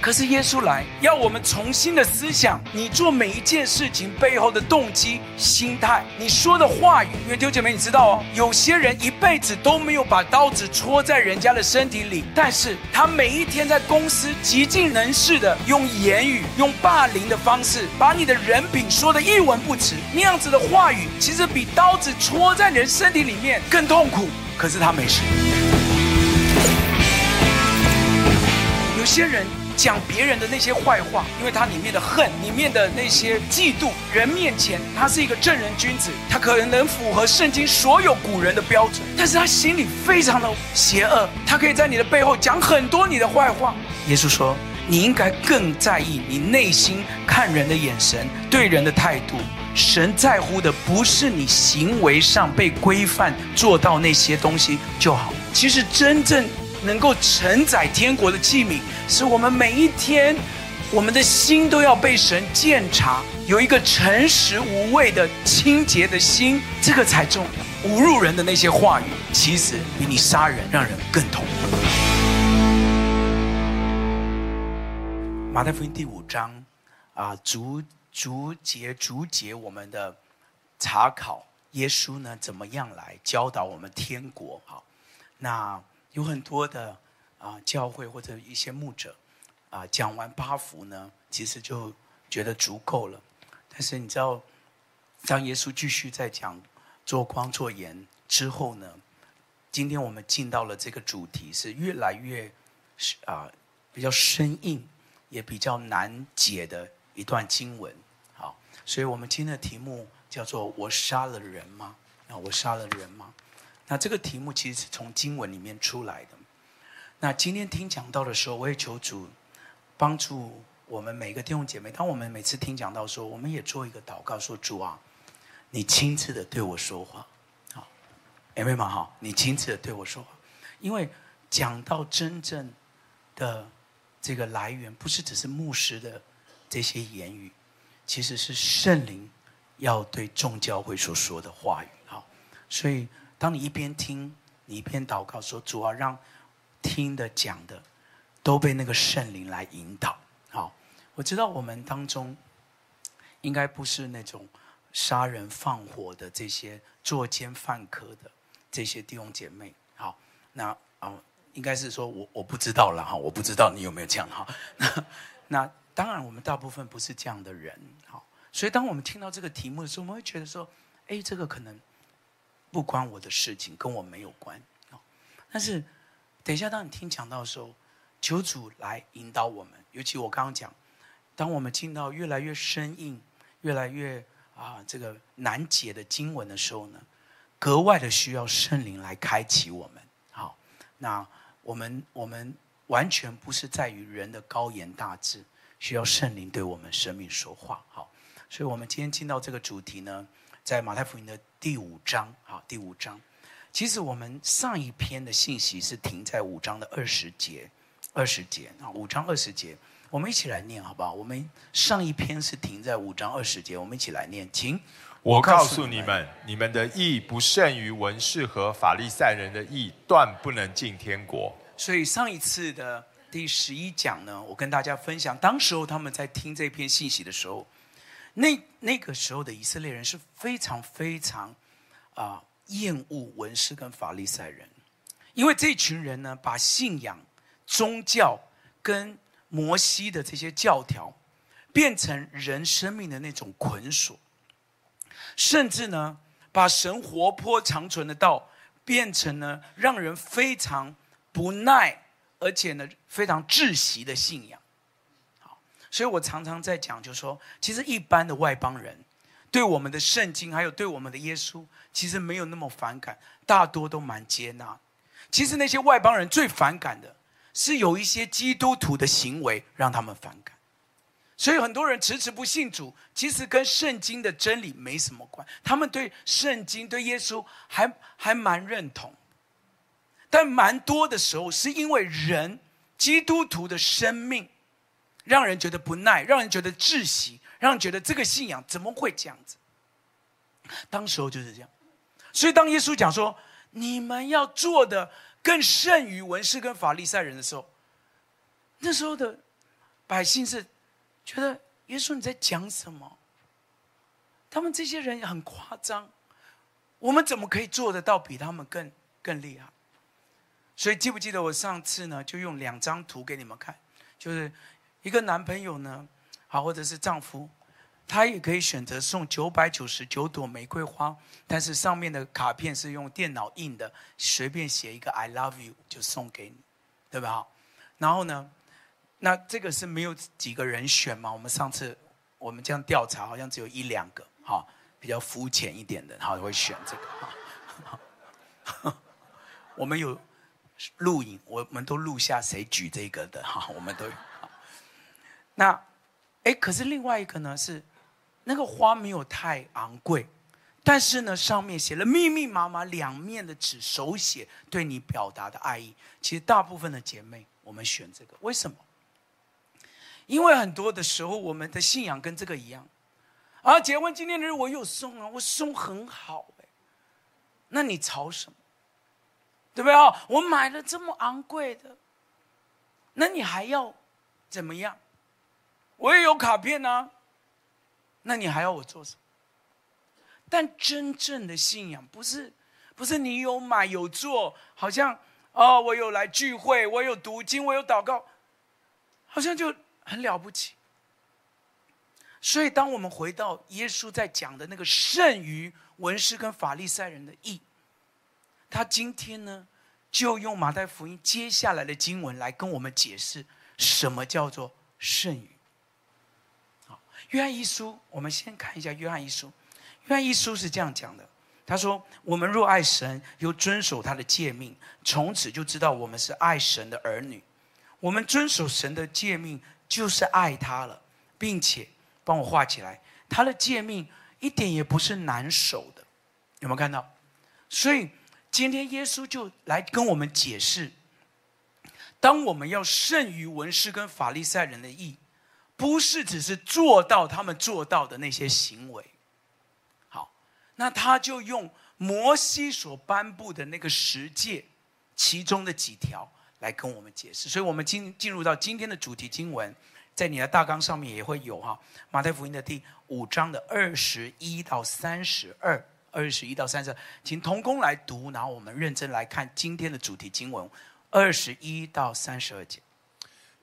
可是耶稣来，要我们重新的思想，你做每一件事情背后的动机、心态，你说的话语。因为弟兄姐妹，你知道哦，有些人一辈子都没有把刀子戳在人家的身体里，但是他每一天在公司极尽人事的用言语、用霸凌的方式，把你的人品说得一文不值。那样子的话语，其实比刀子戳在人身体里面更痛苦。可是他没事。有些人。讲别人的那些坏话，因为他里面的恨，里面的那些嫉妒，人面前他是一个正人君子，他可能能符合圣经所有古人的标准，但是他心里非常的邪恶，他可以在你的背后讲很多你的坏话。耶稣说，你应该更在意你内心看人的眼神，对人的态度。神在乎的不是你行为上被规范做到那些东西就好，其实真正。能够承载天国的器皿，是我们每一天，我们的心都要被神鉴察，有一个诚实无畏的清洁的心，这个才重要。侮辱人的那些话语，其实比你杀人让人更痛。马太福音第五章，啊，逐逐节逐节我们的查考，耶稣呢怎么样来教导我们天国？好，那。有很多的啊教会或者一些牧者啊讲完八福呢，其实就觉得足够了。但是你知道，当耶稣继续在讲做光做盐之后呢，今天我们进到了这个主题是越来越是啊比较生硬，也比较难解的一段经文。好，所以我们今天的题目叫做“我杀了人吗？”啊，我杀了人吗？那这个题目其实是从经文里面出来的。那今天听讲到的时候，我也求主帮助我们每个弟兄姐妹。当我们每次听讲到的时候，我们也做一个祷告，说：“主啊，你亲自的对我说话，好，有没有嘛？好，你亲自的对我说话。因为讲到真正的这个来源，不是只是牧师的这些言语，其实是圣灵要对众教会所说的话语。好，所以。当你一边听，你一边祷告说：“主啊，让听的讲的都被那个圣灵来引导。”好，我知道我们当中应该不是那种杀人放火的这些作奸犯科的这些弟兄姐妹。好，那啊，应该是说我我不知道了哈，我不知道你有没有这样哈。那那当然，我们大部分不是这样的人。好，所以当我们听到这个题目的时候，我们会觉得说：“哎，这个可能。”不关我的事情，跟我没有关。但是，等一下，当你听讲到的时候，求主来引导我们。尤其我刚刚讲，当我们听到越来越生硬、越来越啊这个难解的经文的时候呢，格外的需要圣灵来开启我们。好，那我们我们完全不是在于人的高言大志，需要圣灵对我们生命说话。好，所以我们今天进到这个主题呢。在马太福音的第五章，好，第五章，其实我们上一篇的信息是停在五章的二十节，二十节啊，五章二十节，我们一起来念好不好？我们上一篇是停在五章二十节，我们一起来念，请。我告诉你们，你们的义不胜于文士和法利赛人的义，断不能进天国。所以上一次的第十一讲呢，我跟大家分享，当时候他们在听这篇信息的时候。那那个时候的以色列人是非常非常啊厌恶文士跟法利赛人，因为这群人呢，把信仰、宗教跟摩西的这些教条变成人生命的那种捆锁，甚至呢，把神活泼长存的道变成了让人非常不耐，而且呢非常窒息的信仰。所以我常常在讲，就是说，其实一般的外邦人对我们的圣经，还有对我们的耶稣，其实没有那么反感，大多都蛮接纳。其实那些外邦人最反感的，是有一些基督徒的行为让他们反感。所以很多人迟迟不信主，其实跟圣经的真理没什么关。他们对圣经、对耶稣还还蛮认同，但蛮多的时候是因为人基督徒的生命。让人觉得不耐，让人觉得窒息，让人觉得这个信仰怎么会这样子？当时候就是这样，所以当耶稣讲说你们要做的更胜于文士跟法利赛人的时候，那时候的百姓是觉得耶稣你在讲什么？他们这些人很夸张，我们怎么可以做得到比他们更更厉害？所以记不记得我上次呢，就用两张图给你们看，就是一个男朋友呢，好，或者是丈夫，他也可以选择送九百九十九朵玫瑰花，但是上面的卡片是用电脑印的，随便写一个 “I love you” 就送给你，对吧？然后呢，那这个是没有几个人选嘛？我们上次我们这样调查，好像只有一两个，哈，比较肤浅一点的，好会选这个。我们有。录影，我们都录下谁举这个的哈，我们都。那，哎，可是另外一个呢是，那个花没有太昂贵，但是呢上面写了密密麻麻两面的纸手写对你表达的爱意。其实大部分的姐妹，我们选这个，为什么？因为很多的时候我们的信仰跟这个一样，啊，结婚纪念日我有送啊，我送很好哎，那你吵什么？对不对啊？我买了这么昂贵的，那你还要怎么样？我也有卡片呢、那你还要我做什么？但真正的信仰不是不是你有买有做，好像哦，我有来聚会，我有读经，我有祷告，好像就很了不起。所以，当我们回到耶稣在讲的那个胜于文士跟法利赛人的义。他今天呢，就用马太福音接下来的经文来跟我们解释什么叫做胜于。约翰一书，我们先看一下约翰一书。约翰一书是这样讲的，他说：“我们若爱神，又遵守他的诫命，从此就知道我们是爱神的儿女。我们遵守神的诫命，就是爱他了，并且帮我画起来，他的诫命一点也不是难守的。有没有看到？所以。”今天耶稣就来跟我们解释，当我们要胜于文士跟法利赛人的义，不是只是做到他们做到的那些行为。好，那他就用摩西所颁布的那个十诫，其中的几条来跟我们解释。所以，我们进进入到今天的主题经文，在你的大纲上面也会有哈，马太福音的第五章的二十一到三十二。二十一到三十二，请同工来读，然后我们认真来看今天的主题经文，二十一到三十二节。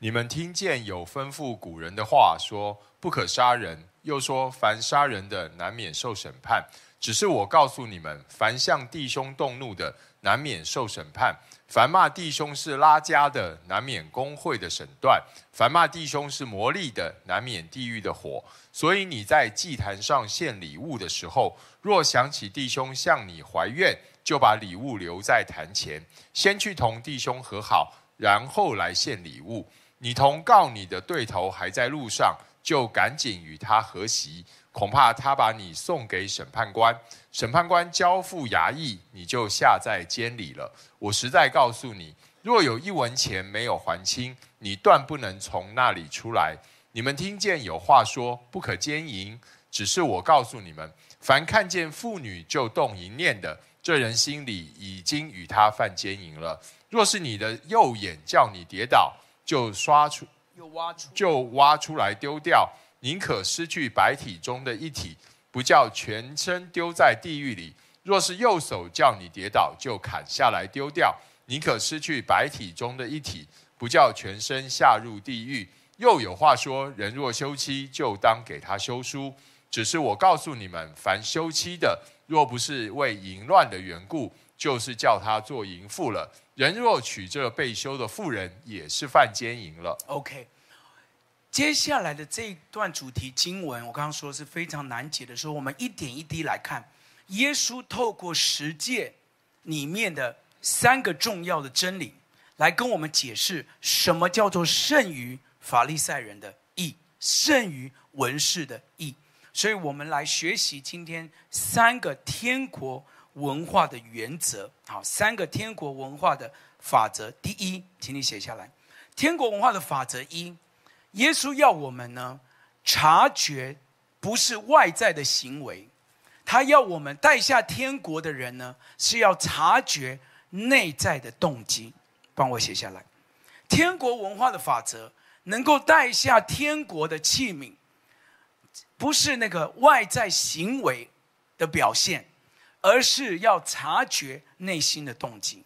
你们听见有吩咐古人的话说，不可杀人，又说凡杀人的难免受审判。只是我告诉你们，凡向弟兄动怒的，难免受审判；凡骂弟兄是拉加的，难免公会的审断；凡骂弟兄是魔力的，难免地狱的火。所以你在祭坛上献礼物的时候，若想起弟兄向你怀怨，就把礼物留在坛前，先去同弟兄和好，然后来献礼物。你同告你的对头还在路上，就赶紧与他和席。恐怕他把你送给审判官，审判官交付衙役，你就下在监里了。我实在告诉你，若有一文钱没有还清，你断不能从那里出来。你们听见有话说不可奸淫，只是我告诉你们，凡看见妇女就动淫念的，这人心里已经与他犯奸淫了。若是你的右眼叫你跌倒，就刷出，又挖出，就挖出来丢掉。宁可失去白体中的一体，不叫全身丢在地狱里；若是右手叫你跌倒，就砍下来丢掉。宁可失去白体中的一体，不叫全身下入地狱。又有话说：人若休妻，就当给他休书。只是我告诉你们，凡休妻的，若不是为淫乱的缘故，就是叫他做淫妇了。人若娶这被休的妇人，也是犯奸淫了。OK。接下来的这一段主题经文，我刚刚说是非常难解的时候，我们一点一滴来看，耶稣透过十诫里面的三个重要的真理，来跟我们解释什么叫做胜于法利赛人的义，胜于文士的义。所以我们来学习今天三个天国文化的原则，好，三个天国文化的法则。第一，请你写下来，天国文化的法则一。耶稣要我们呢，察觉不是外在的行为，他要我们带下天国的人呢，是要察觉内在的动机。帮我写下来，天国文化的法则，能够带下天国的器皿，不是那个外在行为的表现，而是要察觉内心的动机。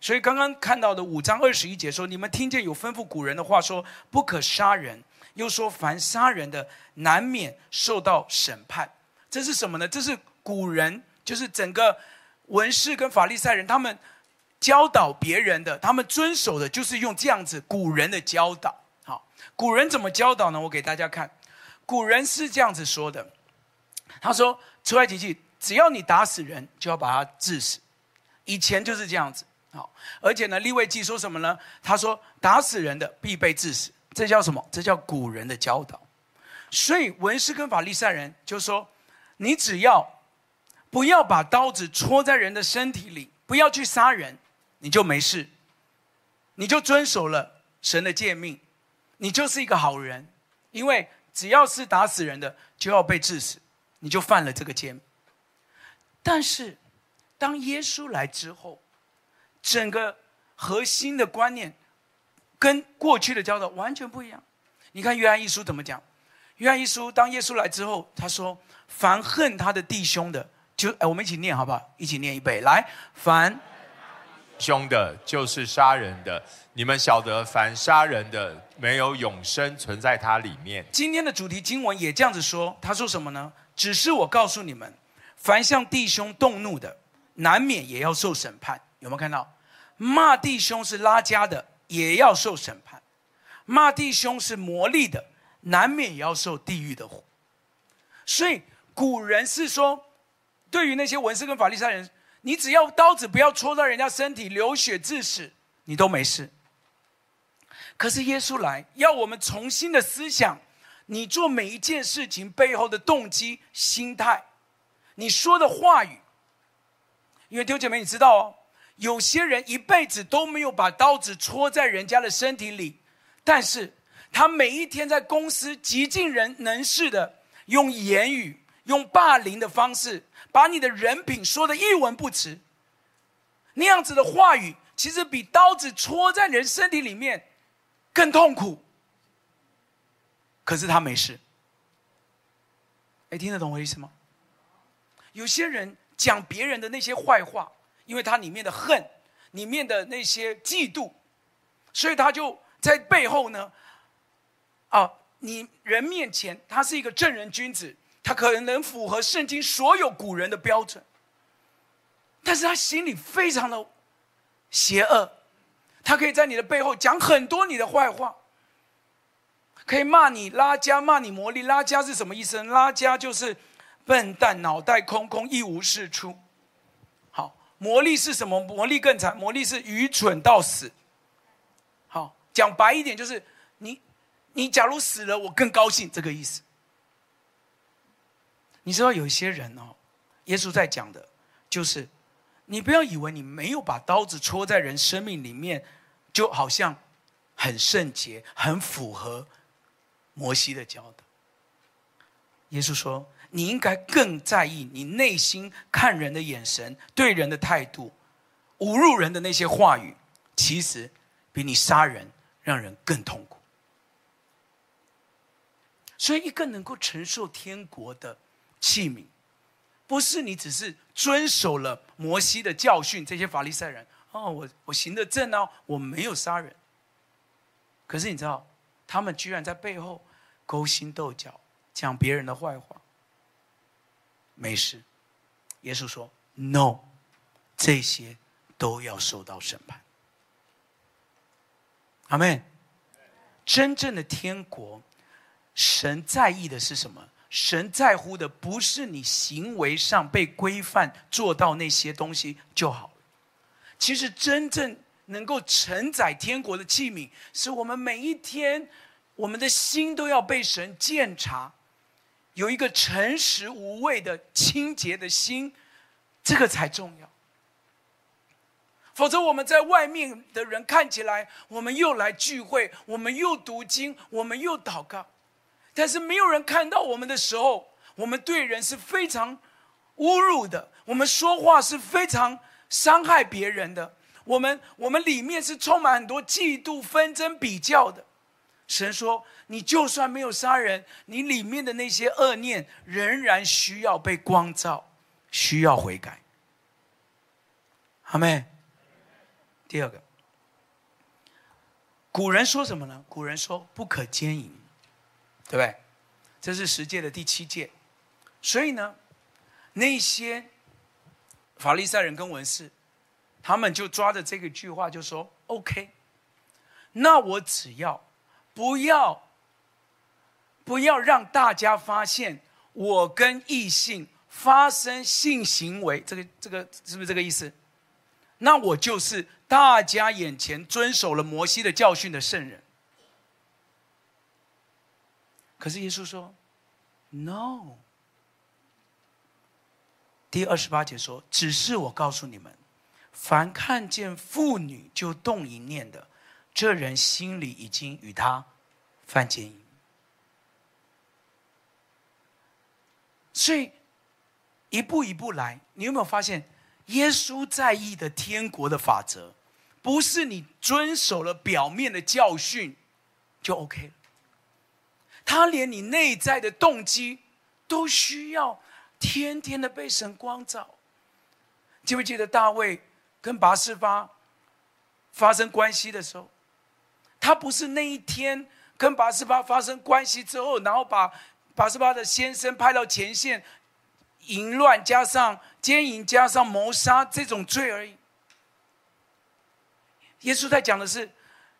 所以刚刚看到的五章二十一节说：“你们听见有吩咐古人的话说，不可杀人，又说凡杀人的，难免受到审判。”这是什么呢？这是古人，就是整个文士跟法利赛人他们教导别人的，他们遵守的就是用这样子古人的教导。好，古人怎么教导呢？我给大家看，古人是这样子说的：“他说出埃及记，只要你打死人，就要把他治死。以前就是这样子。”好，而且呢，利未记说什么呢？他说：“打死人的必被治死。”这叫什么？这叫古人的教导。所以文士跟法利赛人就说：“你只要不要把刀子戳在人的身体里，不要去杀人，你就没事，你就遵守了神的诫命，你就是一个好人。因为只要是打死人的，就要被治死，你就犯了这个诫命。但是当耶稣来之后，整个核心的观念跟过去的教导完全不一样。你看约翰一书怎么讲？约翰一书当耶稣来之后，他说：“凡恨他的弟兄的，就哎，我们一起念好不好？一起念一遍。来，凡凶的，就是杀人的。你们晓得，凡杀人的，没有永生存在他里面。”今天的主题经文也这样子说。他说什么呢？只是我告诉你们，凡向弟兄动怒的，难免也要受审判。有没有看到？骂弟兄是拉家的，也要受审判；骂弟兄是魔力的，难免也要受地狱的火。所以古人是说，对于那些文士跟法利赛人，你只要刀子不要戳到人家身体，流血致死，你都没事。可是耶稣来，要我们重新的思想，你做每一件事情背后的动机、心态，你说的话语。因为丢姐妹，你知道哦。有些人一辈子都没有把刀子戳在人家的身体里，但是他每一天在公司极尽人能事的用言语、用霸凌的方式，把你的人品说的一文不值。那样子的话语，其实比刀子戳在人身体里面更痛苦。可是他没事。哎，听得懂我意思吗？有些人讲别人的那些坏话。因为他里面的恨，里面的那些嫉妒，所以他就在背后呢，啊，你人面前他是一个正人君子，他可能能符合圣经所有古人的标准，但是他心里非常的邪恶，他可以在你的背后讲很多你的坏话，可以骂你拉加，骂你魔力。拉加是什么意思？拉加就是笨蛋，脑袋空空，一无是处。好魔力是什么？魔力更惨，魔力是愚蠢到死。好，讲白一点就是你，你假如死了，我更高兴，这个意思。你知道有一些人哦，耶稣在讲的，就是你不要以为你没有把刀子戳在人生命里面，就好像很圣洁、很符合摩西的教导。耶稣说。你应该更在意你内心看人的眼神、对人的态度、侮辱人的那些话语，其实比你杀人让人更痛苦。所以，一个能够承受天国的器皿，不是你只是遵守了摩西的教训。这些法利赛人，哦，我我行得正哦，我没有杀人。可是你知道，他们居然在背后勾心斗角，讲别人的坏话。没事，耶稣说：“No，这些都要受到审判。”阿门。真正的天国，神在意的是什么？神在乎的不是你行为上被规范做到那些东西就好了。其实真正能够承载天国的器皿，是我们每一天，我们的心都要被神鉴察。有一个诚实无畏的清洁的心，这个才重要。否则我们在外面的人看起来，我们又来聚会，我们又读经，我们又祷告，但是没有人看到我们的时候，我们对人是非常侮辱的，我们说话是非常伤害别人的，我们我们里面是充满很多嫉妒、纷争、比较的。神说：“你就算没有杀人，你里面的那些恶念仍然需要被光照，需要悔改。”阿们。第二个，古人说什么呢？古人说不可奸淫，对不对？这是十诫的第七诫。所以呢，那些法利赛人跟文士，他们就抓着这个句话就说：“OK，那我只要。”不要，不要让大家发现我跟异性发生性行为，这个这个是不是这个意思？那我就是大家眼前遵守了摩西的教训的圣人。可是耶稣说：“No。”第二十八节说：“只是我告诉你们，凡看见妇女就动淫念的。”这人心里已经与他犯奸淫，所以一步一步来，你有没有发现，耶稣在意的天国的法则，不是你遵守了表面的教训就 OK 了，他连你内在的动机都需要天天的被神光照。记不记得大卫跟拔示巴发生关系的时候？他不是那一天跟拔示巴发生关系之后，然后把八十八的先生派到前线，淫乱加上奸淫加上谋杀这种罪而已。耶稣在讲的是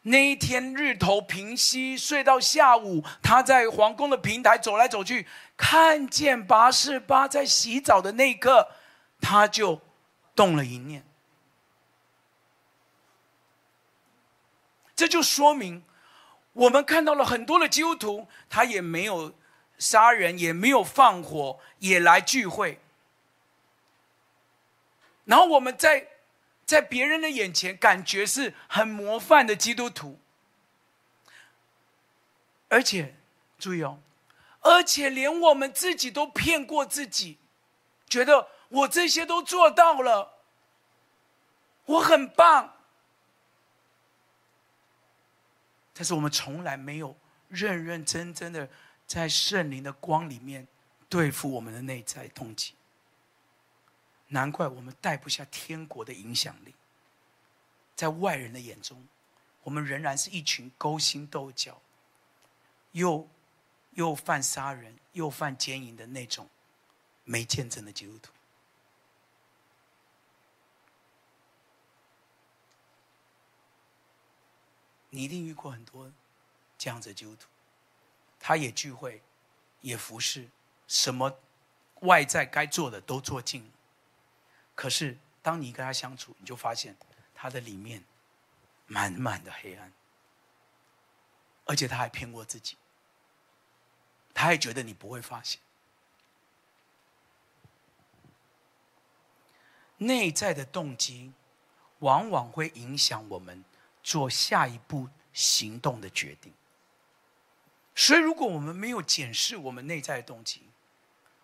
那一天日头平西，睡到下午，他在皇宫的平台走来走去，看见八十八在洗澡的那一刻，他就动了一念。这就说明，我们看到了很多的基督徒，他也没有杀人，也没有放火，也来聚会。然后我们在在别人的眼前，感觉是很模范的基督徒。而且，注意哦，而且连我们自己都骗过自己，觉得我这些都做到了，我很棒。但是我们从来没有认认真真的在圣灵的光里面对付我们的内在动机，难怪我们带不下天国的影响力。在外人的眼中，我们仍然是一群勾心斗角、又又犯杀人、又犯奸淫的那种没见证的基督徒。你一定遇过很多这样子的基督徒，他也聚会，也服侍，什么外在该做的都做尽。可是当你跟他相处，你就发现他的里面满满的黑暗，而且他还骗过自己，他还觉得你不会发现。内在的动机往往会影响我们。做下一步行动的决定。所以，如果我们没有检视我们内在的动机，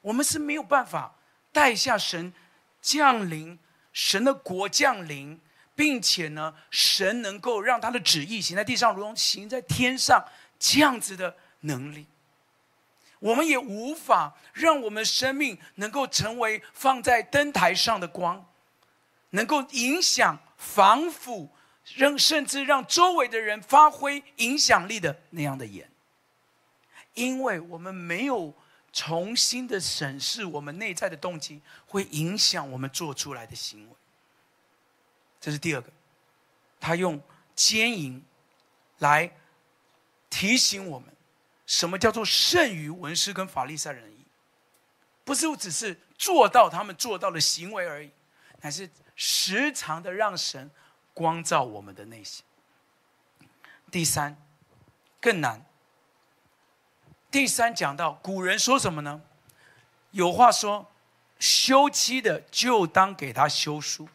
我们是没有办法带下神降临、神的国降临，并且呢，神能够让他的旨意行在地上，如同行在天上这样子的能力。我们也无法让我们生命能够成为放在灯台上的光，能够影响防腐。让甚至让周围的人发挥影响力的那样的眼，因为我们没有重新的审视我们内在的动机，会影响我们做出来的行为。这是第二个，他用奸淫来提醒我们，什么叫做胜于文士跟法利赛人意，不是只是做到他们做到的行为而已，乃是时常的让神。光照我们的内心。第三，更难。第三讲到古人说什么呢？有话说，休妻的就当给他休书。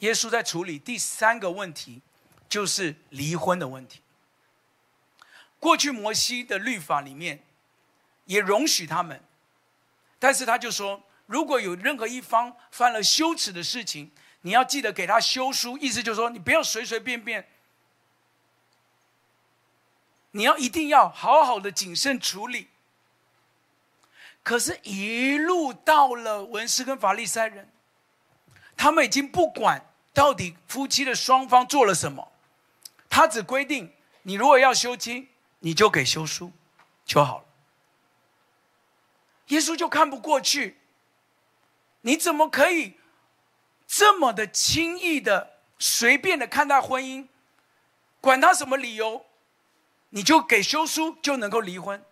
耶稣在处理第三个问题，就是离婚的问题。过去摩西的律法里面也容许他们，但是他就说，如果有任何一方犯了羞耻的事情。你要记得给他休书，意思就是说，你不要随随便便你要一定要好好的谨慎处理。可是，一路到了文士跟法利赛人，他们已经不管到底夫妻的双方做了什么，他只规定你如果要休妻，你就给休书就好了。耶稣就看不过去，你怎么可以这么的轻易的、随便的看待婚姻？管他什么理由，你就给休书就能够离婚。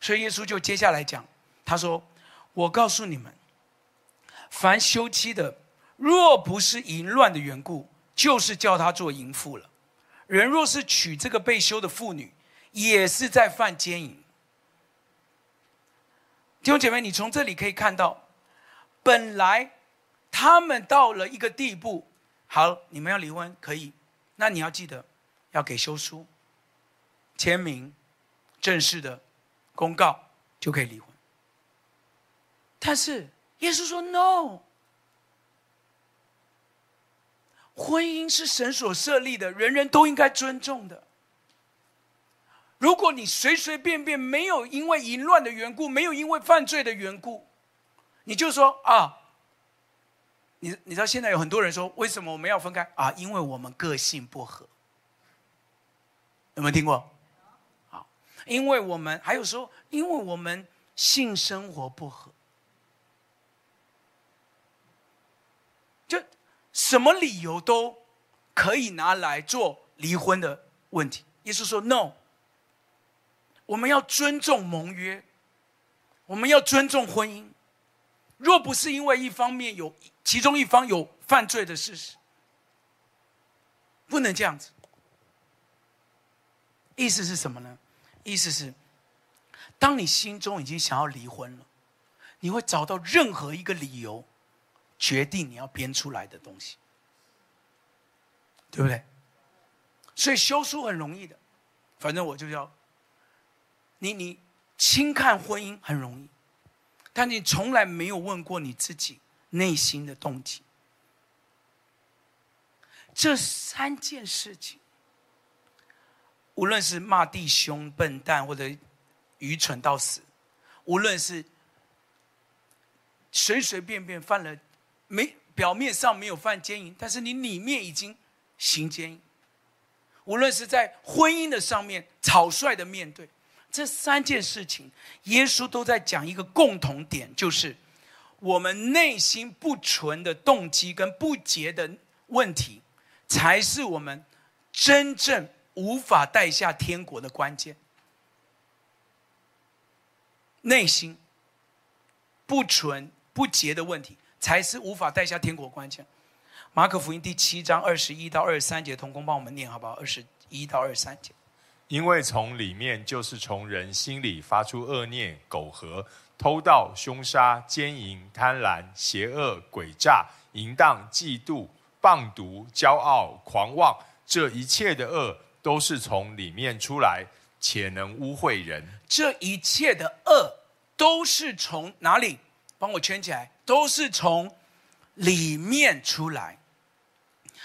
所以耶稣就接下来讲，他说：“我告诉你们，凡休妻的，若不是淫乱的缘故，就是叫他做淫妇了。人若是娶这个被休的妇女，也是在犯奸淫。”弟兄姐妹，你从这里可以看到，本来他们到了一个地步，好，你们要离婚可以，那你要记得。要给休书、签名、正式的公告，就可以离婚。但是耶稣说：“No，婚姻是神所设立的，人人都应该尊重的。如果你随随便便没有因为淫乱的缘故，没有因为犯罪的缘故，你就说啊，你你知道现在有很多人说，为什么我们要分开啊？因为我们个性不合。”有没有听过？因为我们还有说，因为我们性生活不合，就什么理由都可以拿来做离婚的问题。耶稣说：“No，我们要尊重盟约，我们要尊重婚姻。若不是因为一方面有其中一方有犯罪的事实，不能这样子。”意思是什么呢？意思是，当你心中已经想要离婚了，你会找到任何一个理由，决定你要编出来的东西，对不对？所以修书很容易的，反正我就要你，你轻看婚姻很容易，但你从来没有问过你自己内心的动机。这三件事情。无论是骂弟兄笨蛋或者愚蠢到死，无论是随随便便犯了没表面上没有犯奸淫，但是你里面已经行奸淫，无论是在婚姻的上面草率的面对这三件事情，耶稣都在讲一个共同点，就是我们内心不纯的动机跟不洁的问题，才是我们真正。无法带下天国的关键，内心不纯不洁的问题，才是无法带下天国关键。马可福音第七章二十一到二十三节，同工帮我们念好不好？二十一到二十三节，因为从里面就是从人心里发出恶念、苟合、偷盗、凶杀、奸淫、贪婪、邪恶、诡诈、淫荡、嫉妒、谤毒、骄傲、狂妄，这一切的恶。都是从里面出来，且能污秽人。这一切的恶都是从哪里？帮我圈起来，都是从里面出来。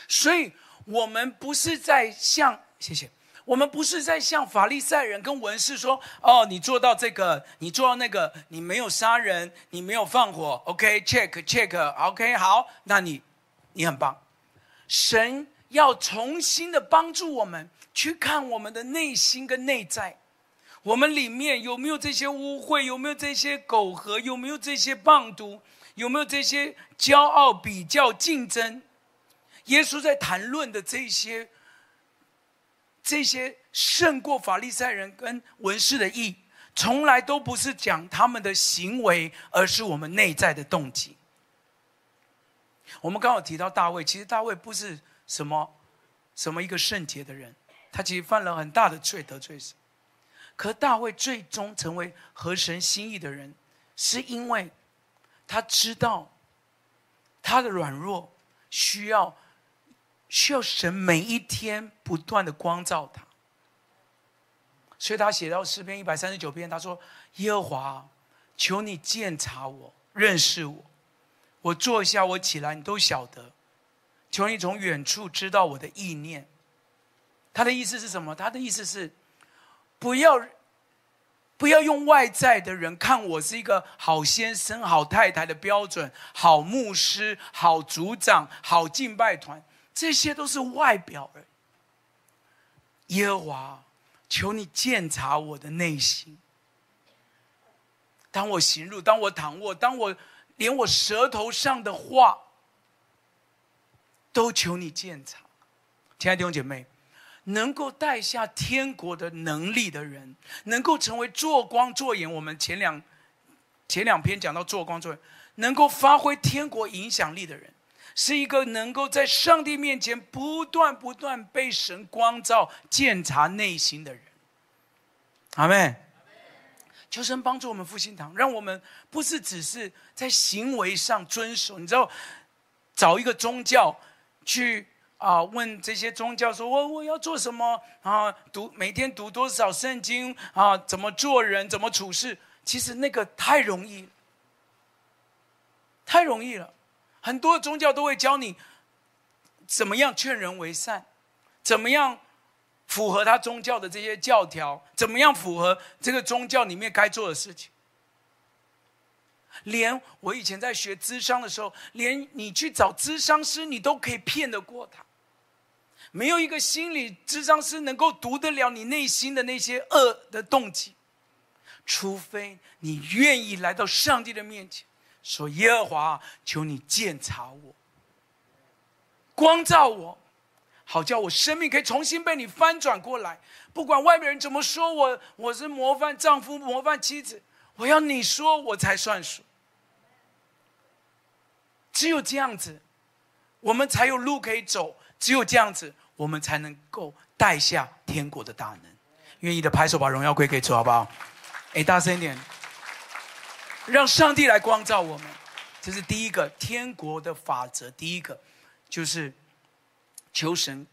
所以，我们不是在向，谢谢，我们不是在向法利赛人跟文士说：“哦，你做到这个，你做到那个，你没有杀人，你没有放火。”OK，check，check，OK，好，那你你很棒。神要重新的帮助我们。去看我们的内心跟内在，我们里面有没有这些污秽，有没有这些苟合，有没有这些谤讟，有没有这些骄傲、比较、竞争？耶稣在谈论的这些，这些胜过法利赛人跟文士的义，从来都不是讲他们的行为，而是我们内在的动机。我们刚好提到大卫，其实大卫不是什么什么一个圣洁的人。他其实犯了很大的罪，得罪神。可大卫最终成为合神心意的人，是因为他知道他的软弱需要需要神每一天不断的光照他。所以他写到诗篇一百三十九篇，他说：“耶和华，求你鉴察我，认识我。我坐下，我起来，你都晓得。求你从远处知道我的意念。”他的意思是什么？他的意思是，不要不要用外在的人看我是一个好先生、好太太的标准，好牧师、好组长、好敬拜团，这些都是外表而已。耶和华，求你鉴察我的内心。当我行路，当我躺卧，当我连我舌头上的话，都求你鉴察。亲爱的弟兄姐妹。能够带下天国的能力的人，能够成为做光做眼。我们前两前两篇讲到做光做盐，能够发挥天国影响力的人，是一个能够在上帝面前不断不断被神光照、鉴察内心的人。阿门。求神帮助我们复兴堂，让我们不是只是在行为上遵守。你知道，找一个宗教去。啊，问这些宗教说：“我我要做什么啊？读每天读多少圣经啊？怎么做人？怎么处事？其实那个太容易，太容易了。很多宗教都会教你怎么样劝人为善，怎么样符合他宗教的这些教条，怎么样符合这个宗教里面该做的事情。连我以前在学咨商的时候，连你去找咨商师，你都可以骗得过他。”没有一个心理咨商师能够读得了你内心的那些恶的动机，除非你愿意来到上帝的面前，说：“耶和华，求你鉴察我，光照我，好叫我生命可以重新被你翻转过来。不管外面人怎么说我，我是模范丈夫、模范妻子，我要你说我才算数。只有这样子，我们才有路可以走。只有这样子。”我们才能够带下天国的大能。愿意的拍手，把荣耀归给主，好不好？哎，大声一点，让上帝来光照我们。这是第一个天国的法则。第一个就是求神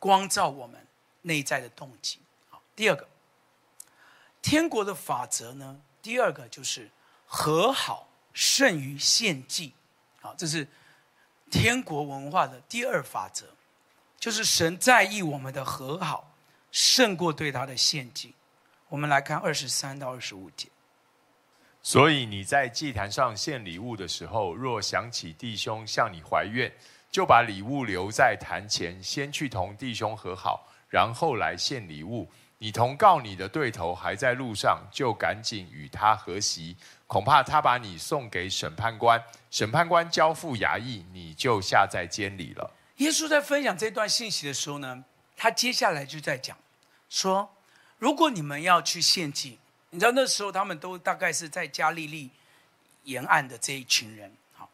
光照我们内在的动机。好，第二个天国的法则呢？第二个就是和好胜于献祭。好，这是天国文化的第二法则。就是神在意我们的和好，胜过对他的献祭。我们来看二十三到二十五节。所以你在祭坛上献礼物的时候，若想起弟兄向你怀怨，就把礼物留在坛前，先去同弟兄和好，然后来献礼物。你同告你的对头还在路上，就赶紧与他和席，恐怕他把你送给审判官，审判官交付衙役，你就下在监里了。耶稣在分享这段信息的时候呢，他接下来就在讲，说，如果你们要去献祭，你知道那时候他们都大概是在加利利沿岸的这一群人，好，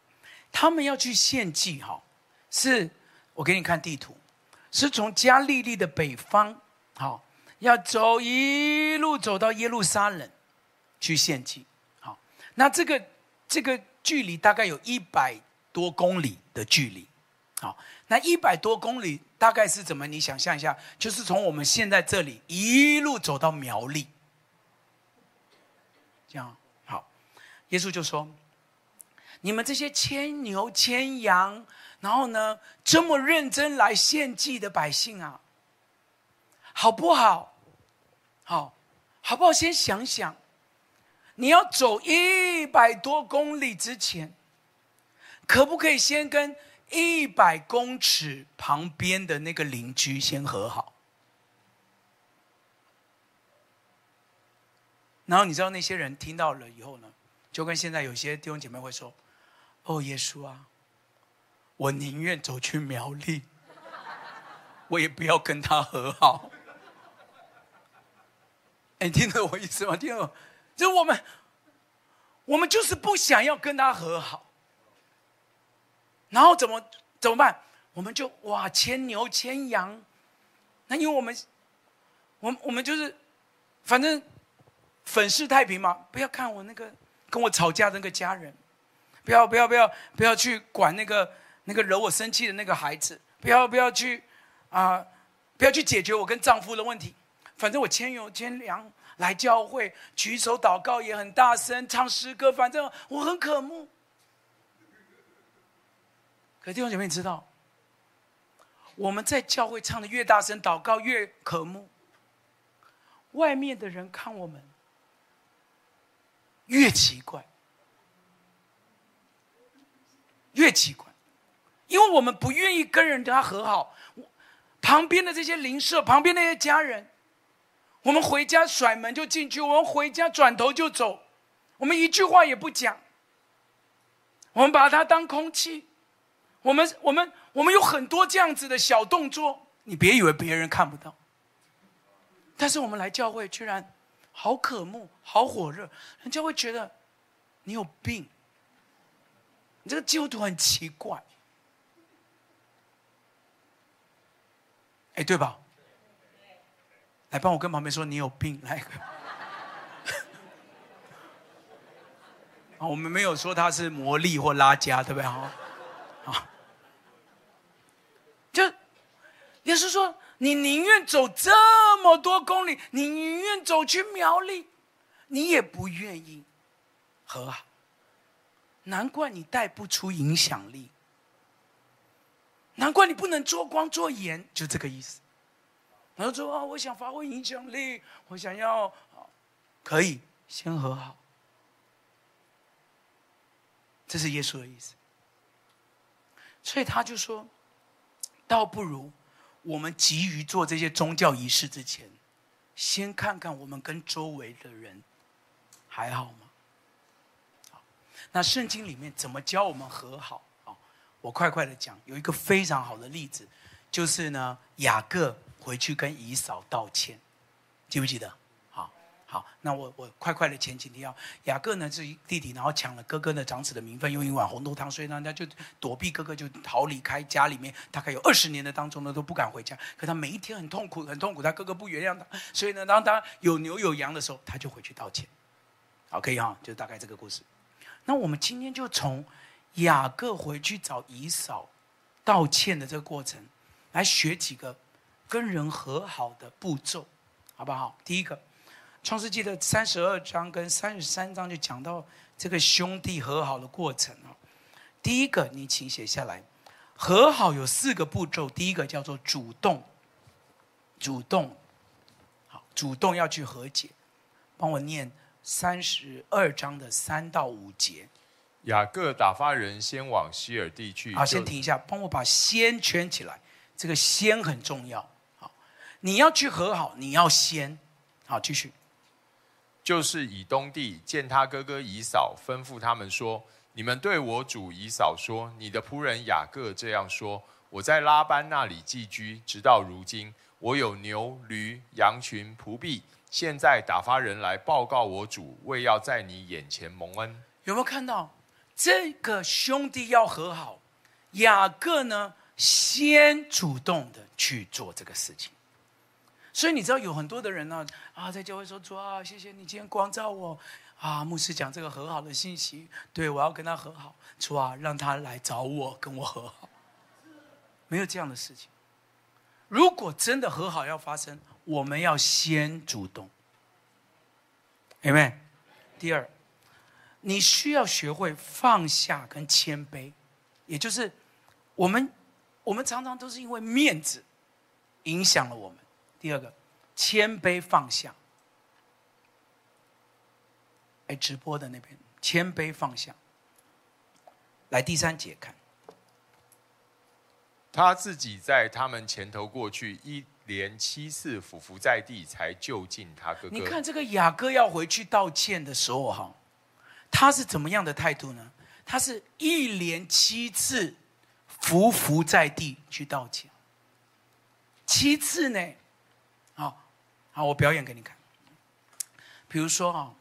他们要去献祭，哈，是我给你看地图，是从加利利的北方，好，要走一路走到耶路撒冷去献祭，那这个这个距离大概有一百多公里的距离，好。那一百多公里大概是怎么？你想象一下，就是从我们现在这里一路走到苗栗，这样好。耶稣就说：“你们这些牵牛牵羊，然后呢这么认真来献祭的百姓啊，好不好？好，好不好？先想想，你要走一百多公里之前，可不可以先跟？”一百公尺旁边的那个邻居先和好，然后你知道那些人听到了以后呢，就跟现在有些弟兄姐妹会说：“哦，耶稣啊，我宁愿走去苗栗，我也不要跟他和好。”哎，听得我意思吗？听得，就我们，我们就是不想要跟他和好。然后怎么怎么办？我们就哇牵牛牵羊，那因为我们，我我们就是，反正粉饰太平嘛，不要看我那个跟我吵架的那个家人，不要不要不要不要去管那个那个惹我生气的那个孩子，不要不要去啊、不要去解决我跟丈夫的问题，反正我牵牛牵羊来教会，举手祷告也很大声，唱诗歌，反正我很渴慕。可弟兄姐妹，你知道，我们在教会唱的越大声，祷告越渴慕，外面的人看我们越奇怪，越奇怪，因为我们不愿意跟人家和好。旁边的这些邻舍，旁边那些家人，我们回家甩门就进去，我们回家转头就走，我们一句话也不讲。我们把它当空气，我们我们我们有很多这样子的小动作，你别以为别人看不到。但是我们来教会，居然好渴慕，好火热，人家会觉得你有病，你这个基督徒很奇怪。哎，对吧？来帮我跟旁边说，你有病，来。我们没有说他是魔力或拉加，对不对？哈，啊，就也是说，你宁愿走这么多公里，你宁愿走去苗栗，你也不愿意和好。难怪你带不出影响力。难怪你不能做光做盐，就这个意思。他说啊，我想发挥影响力，我想要，可以先和好。这是耶稣的意思。所以他就说，倒不如我们急于做这些宗教仪式之前，先看看我们跟周围的人还好吗？那圣经里面怎么教我们和好？我快快的讲，有一个非常好的例子，就是呢，雅各回去跟姨嫂道歉，记不记得？好，好，那我我快快的前几天要雅各呢是弟弟，然后抢了哥哥的长子的名分，用一碗红豆汤，所以呢他就躲避哥哥，就逃离开家里面，大概有二十年的当中呢都不敢回家。可他每一天很痛苦，很痛苦，他哥哥不原谅他，所以呢，当他有牛有羊的时候，他就回去道歉。好，可以哈，就大概这个故事。那我们今天就从。雅各回去找姨嫂道歉的这个过程，来学几个跟人和好的步骤，好不好？第一个，《创世纪》的三十二章跟三十三章就讲到这个兄弟和好的过程啊。第一个，你请写下来，和好有四个步骤。第一个叫做主动，主动，好，主动要去和解。帮我念三十二章的三到五节。雅各打发人先往希尔地去。好，先停一下，帮我把“先”圈起来。这个“先”很重要。好，你要去和好，你要先。好，继续。就是以东地见他哥哥以扫，吩咐他们说：“你们对我主以扫说，你的仆人雅各这样说：我在拉班那里寄居，直到如今，我有牛驴羊群仆婢。现在打发人来报告我主，为要在你眼前蒙恩。”有没有看到？这个兄弟要和好，雅各呢先主动的去做这个事情。所以你知道有很多的人呢啊，在教会说主啊，谢谢你今天光照我啊，牧师讲这个和好的信息，对，我要跟他和好，主啊，让他来找我跟我和好。没有这样的事情。如果真的和好要发生，我们要先主动。Amen。第二。你需要学会放下跟谦卑，也就是我们我们常常都是因为面子影响了我们。第二个，谦卑放下。哎，直播的那边，谦卑放下。来第三节看，他自己在他们前头过去，一连七次俯伏在地，才就近他哥哥。你看这个雅各要回去道歉的时候，哈。他是怎么样的态度呢？他是一连七次伏伏在地去道歉，七次呢？好，好，我表演给你看。比如说啊，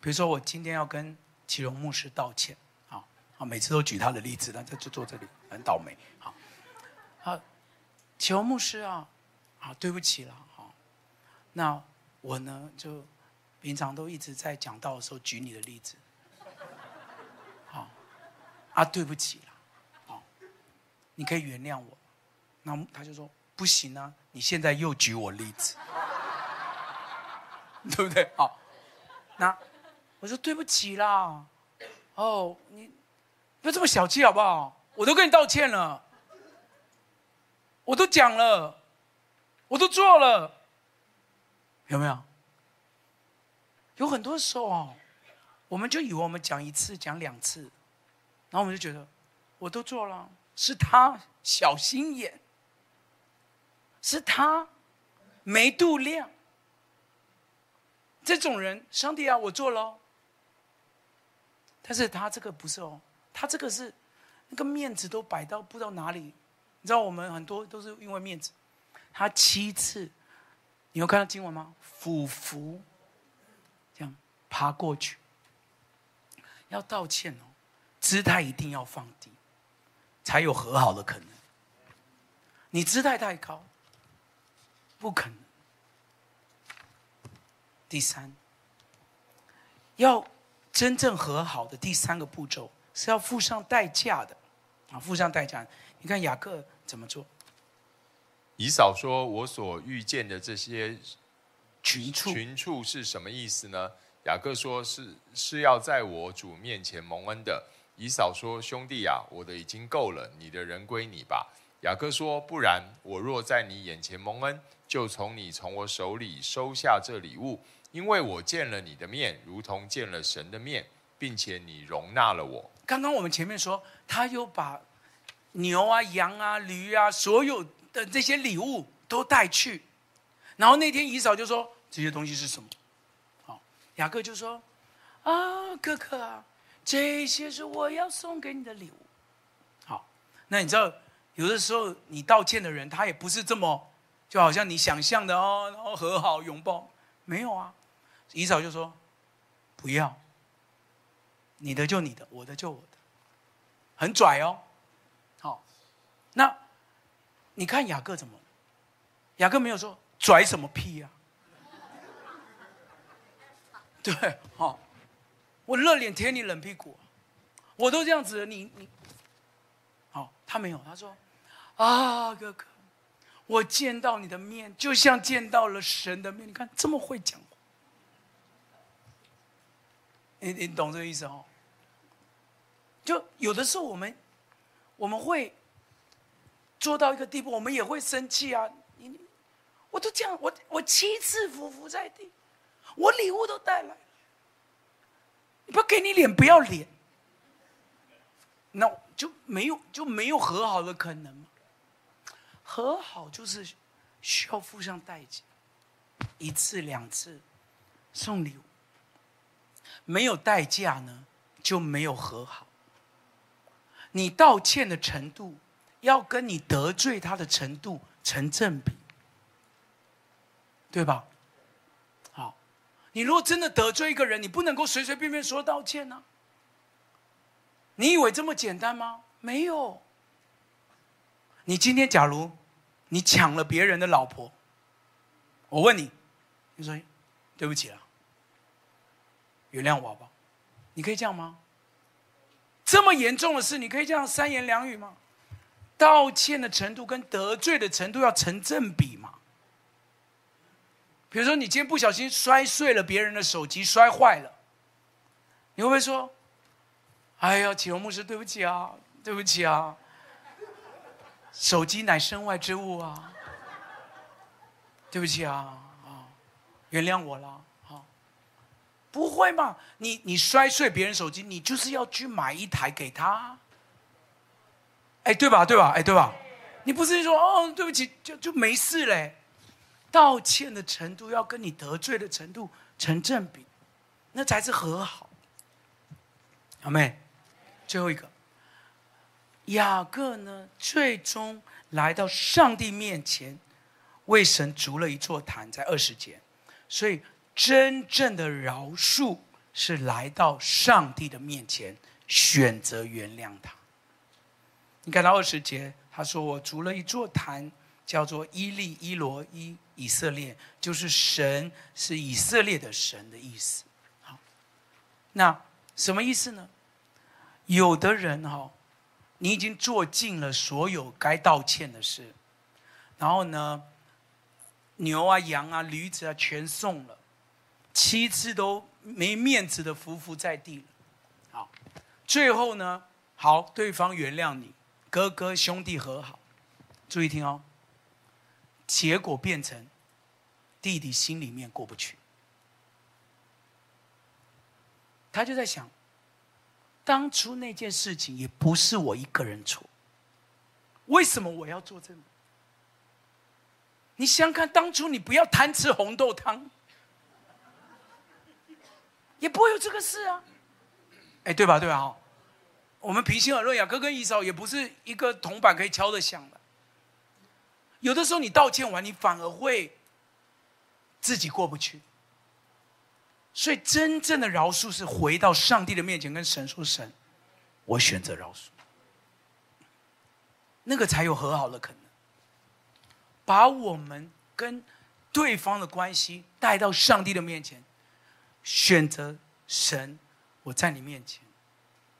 比如说我今天要跟启荣牧师道歉，啊，啊，每次都举他的例子，那他就坐这里，很倒霉。好，好，启荣牧师啊，好，对不起了，好，那我呢就平常都一直在讲道的时候举你的例子。好啊，对不起了，好，你可以原谅我。那他就说不行啊，你现在又举我例子，对不对？好，那我说对不起啦，哦，你不要这么小气好不好？我都跟你道歉了，我都讲了，我都做了，有没有？有很多时候哦，我们就以为我们讲一次、讲两次，然后我们就觉得我都做了，是他小心眼，是他没度量。这种人，上帝啊，我做了。但是他这个不是哦，他这个是那个面子都摆到不知道哪里。你知道我们很多都是因为面子。他七次，你有看到经文吗？俯伏，这样爬过去，要道歉哦，姿态一定要放低，才有和好的可能。你姿态太高，不可能。第三，要真正和好的第三个步骤是要付上代价的，啊，付上代价。你看雅各怎么做？以嫂说：“我所遇见的这些群畜，群畜是什么意思呢？”雅各说：“是是要在我主面前蒙恩的。”以嫂说：“兄弟啊，我的已经够了，你的人归你吧。”雅各说：“不然，我若在你眼前蒙恩，就从你从我手里收下这礼物。”因为我见了你的面，如同见了神的面，并且你容纳了我。刚刚我们前面说，他又把牛啊、羊啊、驴啊，所有的这些礼物都带去。然后那天姨嫂就说：“这些东西是什么？”好，雅各就说：“啊，哥哥啊，这些是我要送给你的礼物。”好，那你知道，有的时候你道歉的人，他也不是这么，就好像你想象的哦，然后和好拥抱，没有啊。以扫就说：“不要，你的就你的，我的就我的，很拽哦。”好，那你看雅各怎么？雅各没有说拽什么屁呀？对，好，我热脸贴你冷屁股，我都这样子，你你，好，他没有，他说：“啊，哥哥，我见到你的面，就像见到了神的面。你看这么会讲话。”你你懂这个意思哦？就有的时候我们我们会做到一个地步，我们也会生气啊！你我都这样，我我七次伏伏在地，我礼物都带来，了不给你脸不要脸，那就没有就没有和好的可能吗？和好就是需要付上代价，一次两次送礼物。没有代价呢，就没有和好。你道歉的程度，要跟你得罪他的程度成正比，对吧？好，你如果真的得罪一个人，你不能够随随便便说道歉呢、你以为这么简单吗？没有。你今天假如你抢了别人的老婆，我问你，你说对不起了。原谅我吧，你可以这样吗？这么严重的事，你可以这样三言两语吗？道歉的程度跟得罪的程度要成正比嘛。比如说，你今天不小心摔碎了别人的手机，摔坏了，你会不会说：“哎呀，启荣牧师，对不起啊，对不起啊，手机乃身外之物啊，对不起啊，啊，原谅我了啊。”不会嘛？你你摔碎别人手机，你就是要去买一台给他，哎，对吧？对吧？哎，对吧？你不是说哦，对不起，就就没事嘞？道歉的程度要跟你得罪的程度成正比，那才是和好。好妹？最后一个，雅各呢，最终来到上帝面前，为神筑了一座坛，在二十节，所以。真正的饶恕是来到上帝的面前，选择原谅他。你看到二十节，他说：“我筑了一座坛，叫做伊利伊罗伊以色列，就是神是以色列的神的意思。”好，那什么意思呢？有的人哈，你已经做尽了所有该道歉的事，然后呢，牛啊、羊啊、驴子啊，全送了。七次都没面子的伏伏在地了，好，最后呢，好，对方原谅你，哥哥兄弟和好，注意听哦。结果变成弟弟心里面过不去，他就在想，当初那件事情也不是我一个人错，为什么我要做这个？你想想看，当初你不要贪吃红豆汤，也不会有这个事啊。哎，对吧？对吧？我们平心而论，雅哥跟以扫也不是一个铜板可以敲得响的。有的时候你道歉完，你反而会自己过不去。所以真正的饶恕是回到上帝的面前，跟神说：“神，我选择饶恕。”那个才有和好的可能。把我们跟对方的关系带到上帝的面前，选择神，我在你面前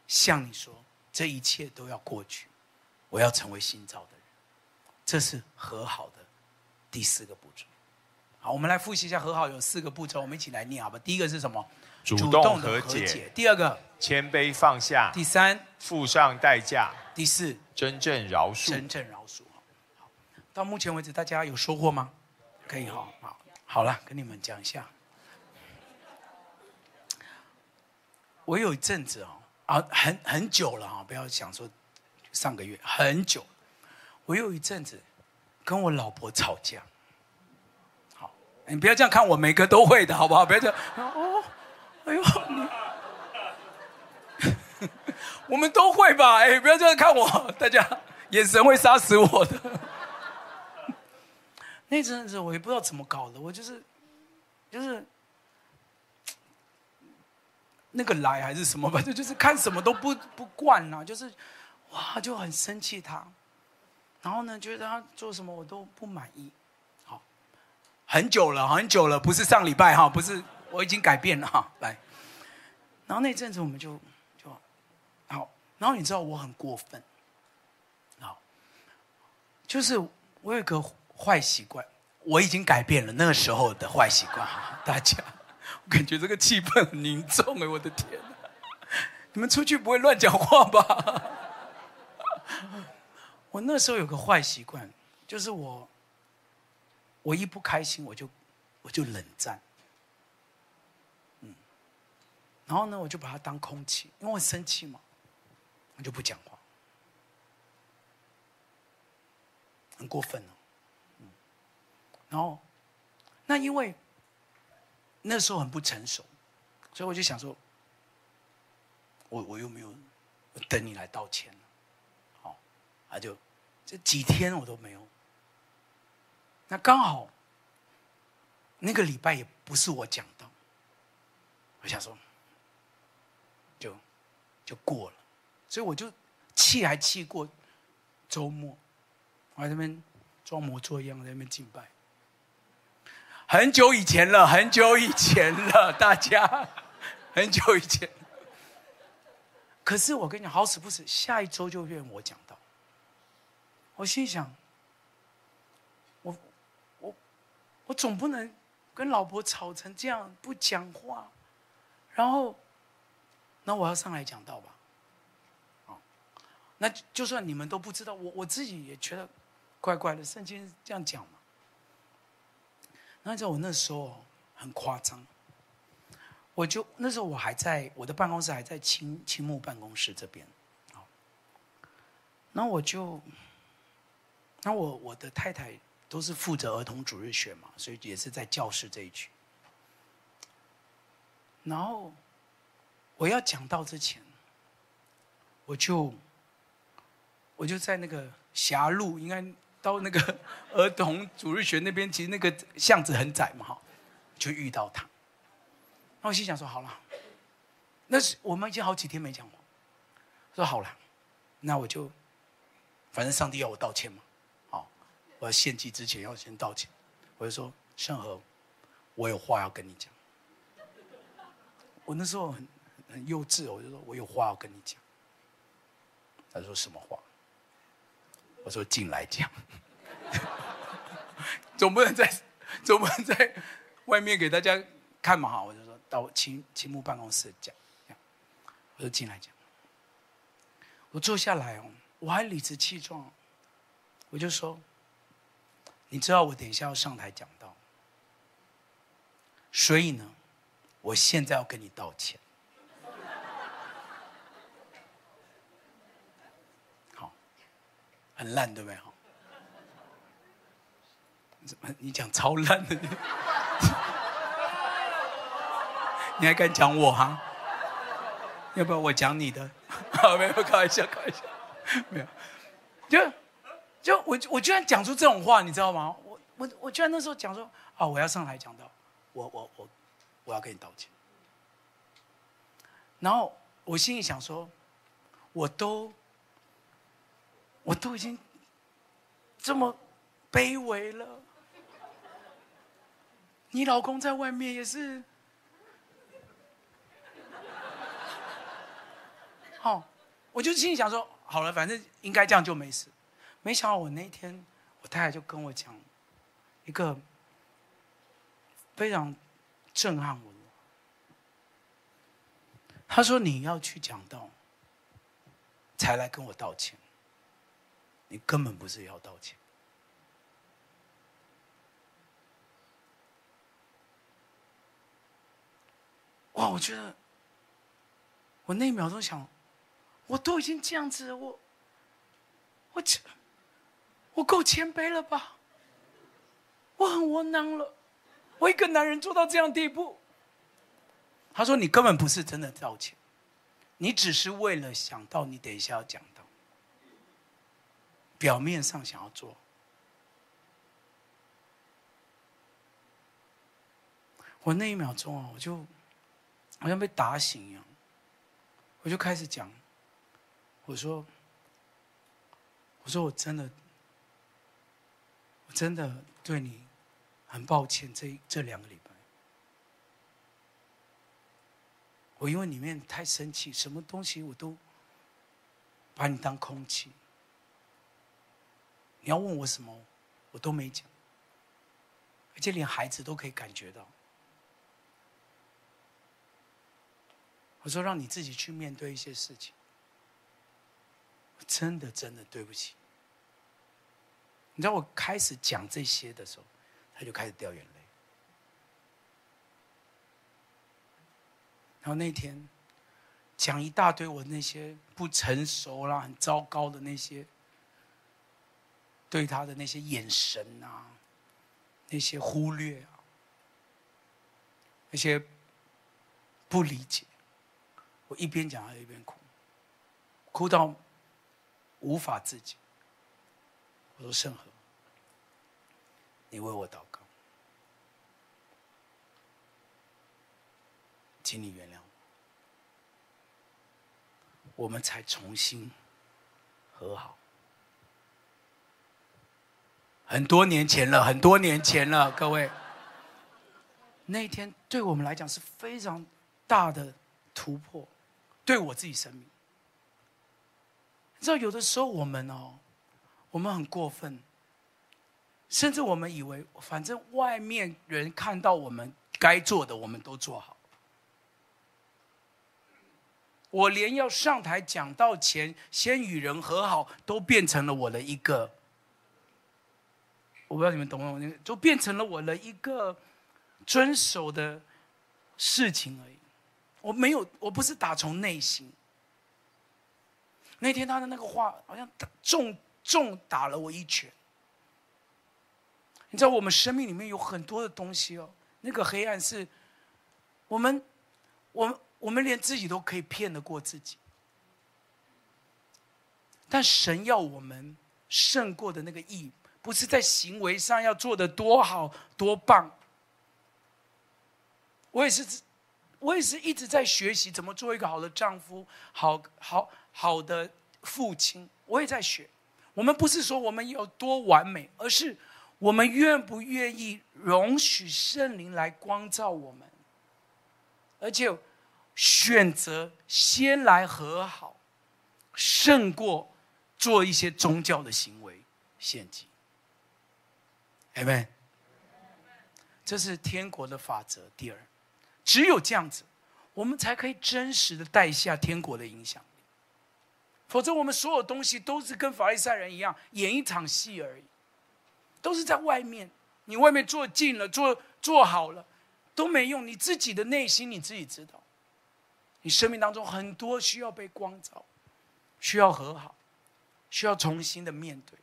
向你说，这一切都要过去，我要成为新造的人。这是和好的第四个步骤。好，我们来复习一下和好有四个步骤，我们一起来念好吧？第一个是什么？主动和解。和解。第二个，谦卑放下。第三，付上代价。第四，真正饶恕。真正饶恕。到目前为止，大家有收获吗？可以哈，好，好了，跟你们讲一下。我有一阵子哦，啊，很很久了哈，不要想说上个月，很久。我有一阵子跟我老婆吵架。你不要这样看我，每个都会的，好不好？不要这样。哦，哎呦，你，我们都会吧？哎，不要这样看我，大家眼神会杀死我的。那阵子我也不知道怎么搞的，我就是，就是那个来还是什么，反正 就是看什么都不不惯呐、啊，就是哇就很生气他，然后呢觉得他做什么我都不满意，很久了很久了，不是上礼拜哈，不是我已经改变了哈，来，然后那阵子我们就就好，然后你知道我很过分，好，就是我有个。坏习惯，我已经改变了那个时候的坏习惯哈。大家，我感觉这个气氛很凝重哎，我的天！你们出去不会乱讲话吧？我那时候有个坏习惯，就是我，我一不开心我就我就冷战，嗯，然后呢，我就把它当空气，因为我生气嘛，我就不讲话，很过分了。然后，那因为那时候很不成熟，所以我就想说，我我又没有等你来道歉，好，啊就这几天我都没有。那刚好那个礼拜也不是我讲的，我想说，就就过了，所以我就气还气过周末，我在那边装模作样在那边敬拜。很久以前了，很久以前了，大家，很久以前。可是我跟你讲，好死不死，下一周就变我讲到。我心想，我，我，我总不能跟老婆吵成这样不讲话，然后，那我要上来讲道吧？那就算你们都不知道，我我自己也觉得怪怪的。圣经这样讲嘛。那在我那时候很夸张，我就那时候我还在我的办公室还在青青木办公室这边，好，那我就，那我我的太太都是负责儿童主日学嘛，所以也是在教室这一区。然后我要讲到之前，我就我就在那个狭路应该。到那个 儿童主日学那边，其实那个巷子很窄嘛，哈，就遇到他。那我心想说：好了，那是我们已经好几天没讲话。说好了，那我就，反正上帝要我道歉嘛，我要献祭之前要先道歉。我就说：圣和，我有话要跟你讲。我那时候很很幼稚，我就说我有话要跟你讲。他说什么话？我说进来讲，总不能在总不能在外面给大家看嘛哈！我就说到青青木办公室讲，我就进来讲。我坐下来哦，我还理直气壮，我就说，你知道我等一下要上台讲到所以呢我现在要跟你道歉。好很烂对不对？你讲超烂的。你还敢讲我哈要不要我讲你的？好 没有开玩笑开玩笑。没有。就就我我居然讲出这种话，你知道吗？我我我居然那时候讲说啊，我要上台讲到，我我我我要跟你道歉。然后我心里想说，我都我都已经这么卑微了，你老公在外面也是，好，我就心里想说，好了，反正应该这样就没事。没想到我那天，我太太就跟我讲一个非常震撼我。他说：“你要去讲道，才来跟我道歉。你根本不是要道歉。”哇！我觉得，我那一秒钟想，我都已经这样子，我，我这，我够谦卑了吧？我很窝囊了，我一个男人做到这样地步。他说：“你根本不是真的道歉，你只是为了想到你等一下要讲到，表面上想要做。”我那一秒钟啊，我就好像被打醒一样，我就开始讲。我说：“我说我真的，真的对你很抱歉，这这两个礼拜。”我因为里面太生气，什么东西我都把你当空气。你要问我什么，我都没讲，而且连孩子都可以感觉到。我说让你自己去面对一些事情，真的真的对不起。你知道我开始讲这些的时候，他就开始掉眼泪。然后那天讲一大堆我那些不成熟啦、很糟糕的那些对他的那些眼神啊，那些忽略啊，那些不理解，我一边讲还一边哭，哭到无法自己。我说：“圣和，你为我祷告。”请你原谅我，我们才重新和好。很多年前了，很多年前了，各位。那天对我们来讲是非常大的突破，对我自己生命。你知道，有的时候我们哦，我们很过分，甚至我们以为，反正外面人看到我们该做的，我们都做好。我连要上台讲道前，先与人和好，都变成了我的一个，我不知道你们懂不懂，就变成了我的一个遵守的事情而已。我没有，我不是打从内心。那天他的那个话，好像重重打了我一拳。你知道，我们生命里面有很多的东西哦，那个黑暗是我们，我们。我们连自己都可以骗得过自己，但神要我们胜过的那个义，不是在行为上要做的多好多棒。我也是，我也是一直在学习怎么做一个好的丈夫，好好好的父亲。我也在学。我们不是说我们有多完美，而是我们愿不愿意容许圣灵来光照我们，而且。选择先来和好，胜过做一些宗教的行为献祭。Amen。这是天国的法则。第二，只有这样子，我们才可以真实的带下天国的影响。否则，我们所有东西都是跟法利赛人一样，演一场戏而已，都是在外面。你外面做尽了，做做好了，都没用。你自己的内心，你自己知道。你生命当中很多需要被光照，需要和好，需要重新的面对，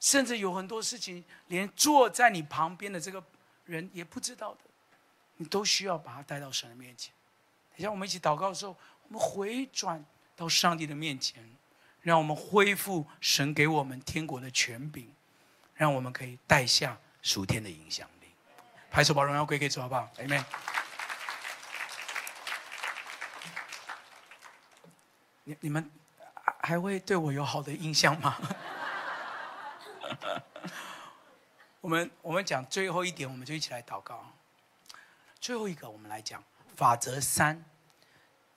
甚至有很多事情，连坐在你旁边的这个人也不知道的，你都需要把他带到神的面前。等一下我们一起祷告的时候，我们回转到上帝的面前，让我们恢复神给我们天国的权柄，让我们可以带下属天的影响力。拍手把荣耀归给主，好不好？Amen。你你们还会对我有好的印象吗？我们我们讲最后一点，我们就一起来祷告。最后一个，我们来讲法则三，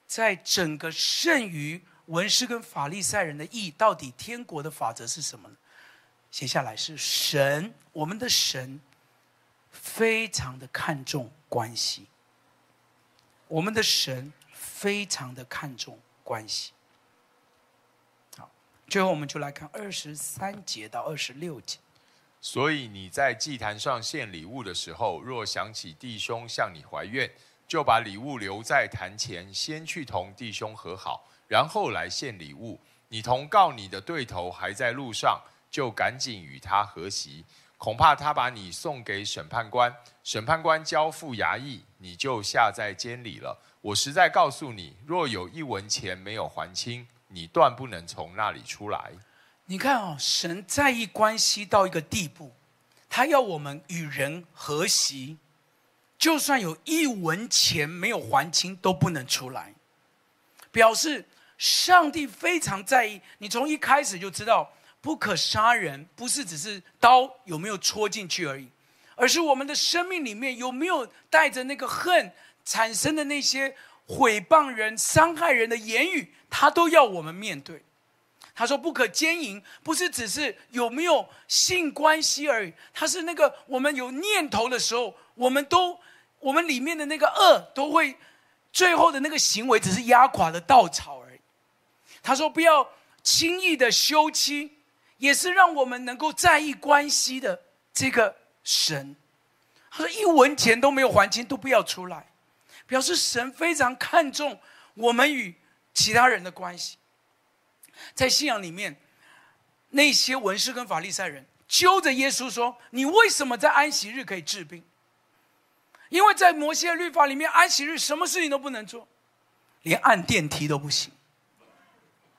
在整个剩余文士跟法利赛人的意义，到底天国的法则是什么呢？写下来是神，我们的神非常的看重关系，我们的神非常的看重关系。好最后，我们就来看二十三节到二十六节。所以你在祭坛上献礼物的时候，若想起弟兄向你怀怨，就把礼物留在坛前，先去同弟兄和好，然后来献礼物。你同告你的对头还在路上，就赶紧与他和席，恐怕他把你送给审判官，审判官交付衙役，你就下在监里了。我实在告诉你，若有一文钱没有还清，你断不能从那里出来。你看哦，神在意关系到一个地步，他要我们与人和谐，就算有一文钱没有还清，都不能出来。表示上帝非常在意。你从一开始就知道，不可杀人，不是只是刀有没有戳进去而已，而是我们的生命里面有没有带着那个恨产生的那些毁谤人、伤害人的言语。他都要我们面对。他说：“不可奸淫，不是只是有没有性关系而已。他是那个我们有念头的时候，我们都我们里面的那个恶都会，最后的那个行为只是压垮的稻草而已。”他说：“不要轻易的休妻，也是让我们能够在意关系的这个神。”他说：“一文钱都没有还清，都不要出来。”表示神非常看重我们与。其他人的关系，在信仰里面，那些文士跟法利赛人揪着耶稣说：“你为什么在安息日可以治病？因为在摩西的律法里面，安息日什么事情都不能做，连按电梯都不行。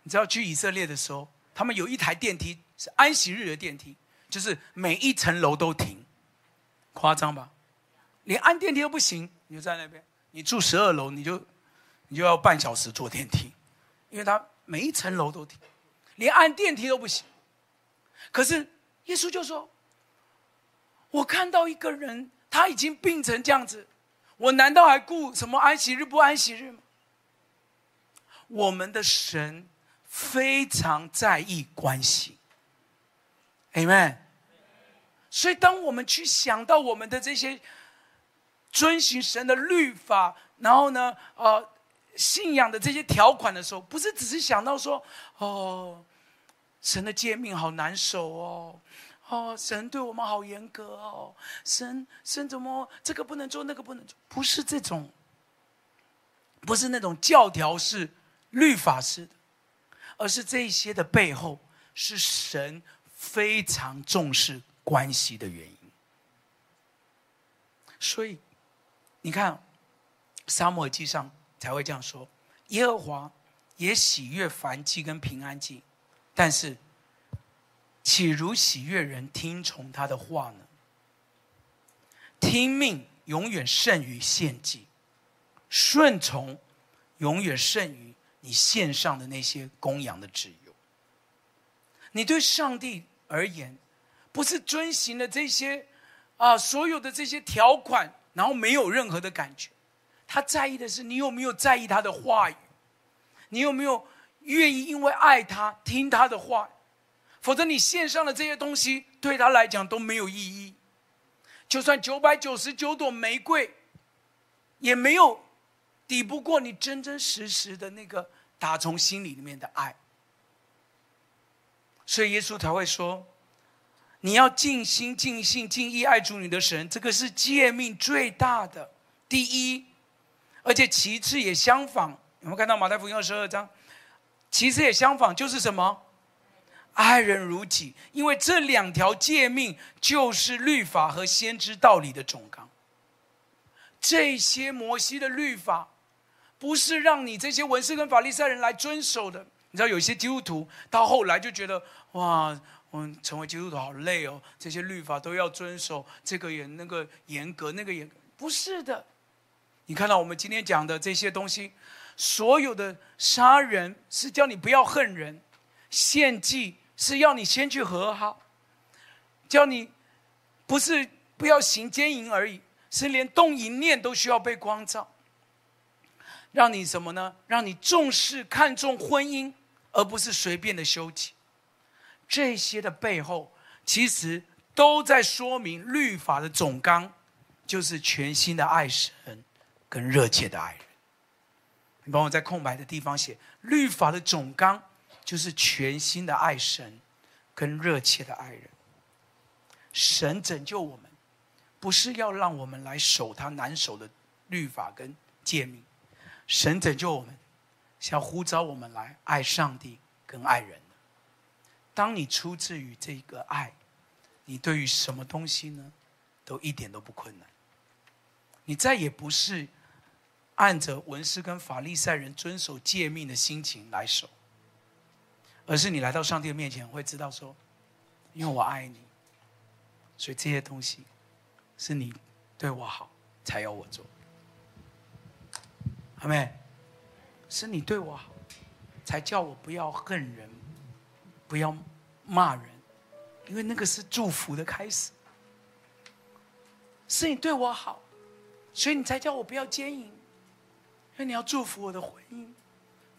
你知道去以色列的时候，他们有一台电梯是安息日的电梯，就是每一层楼都停，夸张吧？连按电梯都不行，你就在那边，你住十二楼，你就。”你就要半小时坐电梯，因为他每一层楼都停，连按电梯都不行。可是耶稣就说：“我看到一个人，他已经病成这样子，我难道还顾什么安息日不安息日吗？”我们的神非常在意关系，Amen。所以当我们去想到我们的这些遵循神的律法，然后呢，呃。信仰的这些条款的时候，不是只是想到说，哦，神的诫命好难守哦，哦，神对我们好严格哦，神神怎么这个不能做，那个不能做，不是这种，不是那种教条式、律法式的，而是这些的背后是神非常重视关系的原因。所以，你看，撒母耳记上。才会这样说，耶和华也喜悦燔祭跟平安祭，但是岂如喜悦人听从他的话呢？听命永远胜于献祭，顺从永远胜于你献上的那些公羊的脂油。你对上帝而言，不是遵行了这些啊所有的这些条款，然后没有任何的感觉。他在意的是你有没有在意他的话语，你有没有愿意因为爱他听他的话，否则你献上的这些东西对他来讲都没有意义。就算九百九十九朵玫瑰，也没有抵不过你真真实实的那个打从心里里面的爱。所以耶稣才会说：“你要尽心、尽性、尽意爱主你的神，这个是诫命最大的第一。”而且其次也相仿，有没有看到马太福音二十二章？其次也相仿，就是什么？爱人如己，因为这两条诫命就是律法和先知道理的总纲。这些摩西的律法，不是让你这些文士跟法利赛人来遵守的。你知道，有些基督徒到后来就觉得，哇，我们成为基督徒好累哦，这些律法都要遵守，这个也那个严格，那个严格，不是的。你看到我们今天讲的这些东西，所有的杀人是叫你不要恨人，献祭。是要你先去和好，叫你不是不要行奸淫而已，是连动淫念都需要被光照，让你什么呢？让你重视看重婚姻，而不是随便的休戚。这些的背后，其实都在说明律法的总纲，就是全心的爱神跟热切的爱人。你帮我在空白的地方写律法的总纲。就是全心的爱神，跟热切的爱人。神拯救我们，不是要让我们来守他难守的律法跟诫命。神拯救我们，是要呼召我们来爱上帝跟爱人。当你出自于这个爱，你对于什么东西呢，都一点都不困难。你再也不是按着文士跟法利赛人遵守诫命的心情来守。而是你来到上帝的面前，会知道说，因为我爱你，所以这些东西是你对我好才要我做。阿妹，是你对我好，才叫我不要恨人，不要骂人，因为那个是祝福的开始。是你对我好，所以你才叫我不要奸淫，因为你要祝福我的婚姻，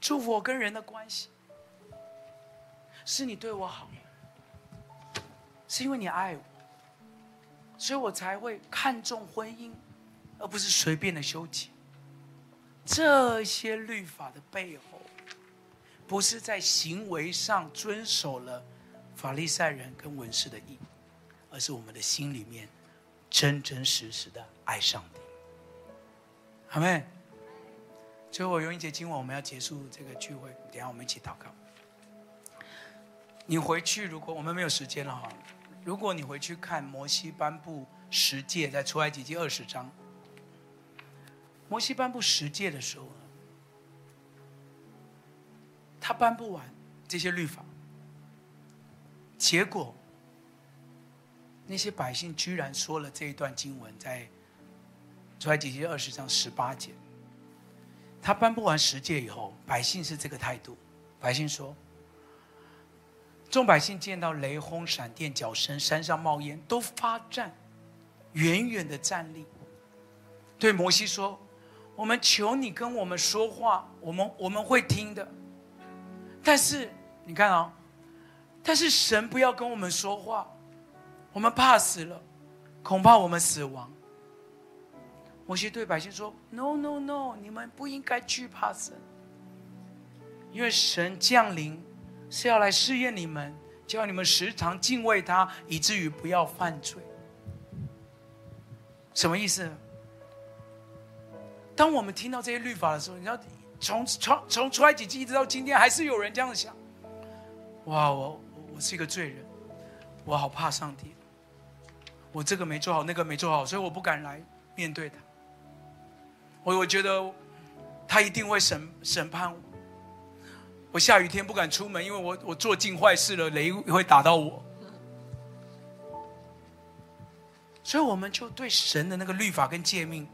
祝福我跟人的关系。是你对我好，是因为你爱我，所以我才会看重婚姻，而不是随便的休戚。这些律法的背后，不是在行为上遵守了法利赛人跟文士的意，而是我们的心里面真真实实的爱上帝。阿们，最后我用一节经文，我们要结束这个聚会，等下我们一起祷告。你回去，如果我们没有时间了哈，如果你回去看摩西颁布十诫，在出埃及记二十章，摩西颁布十诫的时候，他颁布完这些律法，结果那些百姓居然说了这一段经文，在出埃及记二十章十八节，他颁布完十诫以后，百姓是这个态度，百姓说。众百姓见到雷轰、闪电、角声，山上冒烟，都发战，远远的站立，对摩西说：“我们求你跟我们说话，我们我们会听的。但是你看啊、但是神不要跟我们说话，我们怕死了，恐怕我们死亡。”摩西对百姓说：“No No No，你们不应该惧怕神，因为神降临。”是要来试验你们，叫你们时常敬畏他，以至于不要犯罪。什么意思？当我们听到这些律法的时候，你知道，从从从出埃及记一直到今天，还是有人这样想：哇，我我是一个罪人，我好怕上帝，我这个没做好，那个没做好，所以我不敢来面对他。我我觉得他一定会审审判我。我下雨天不敢出门，因为我我做尽坏事了，雷会打到我。所以我们就对神的那个律法跟诫命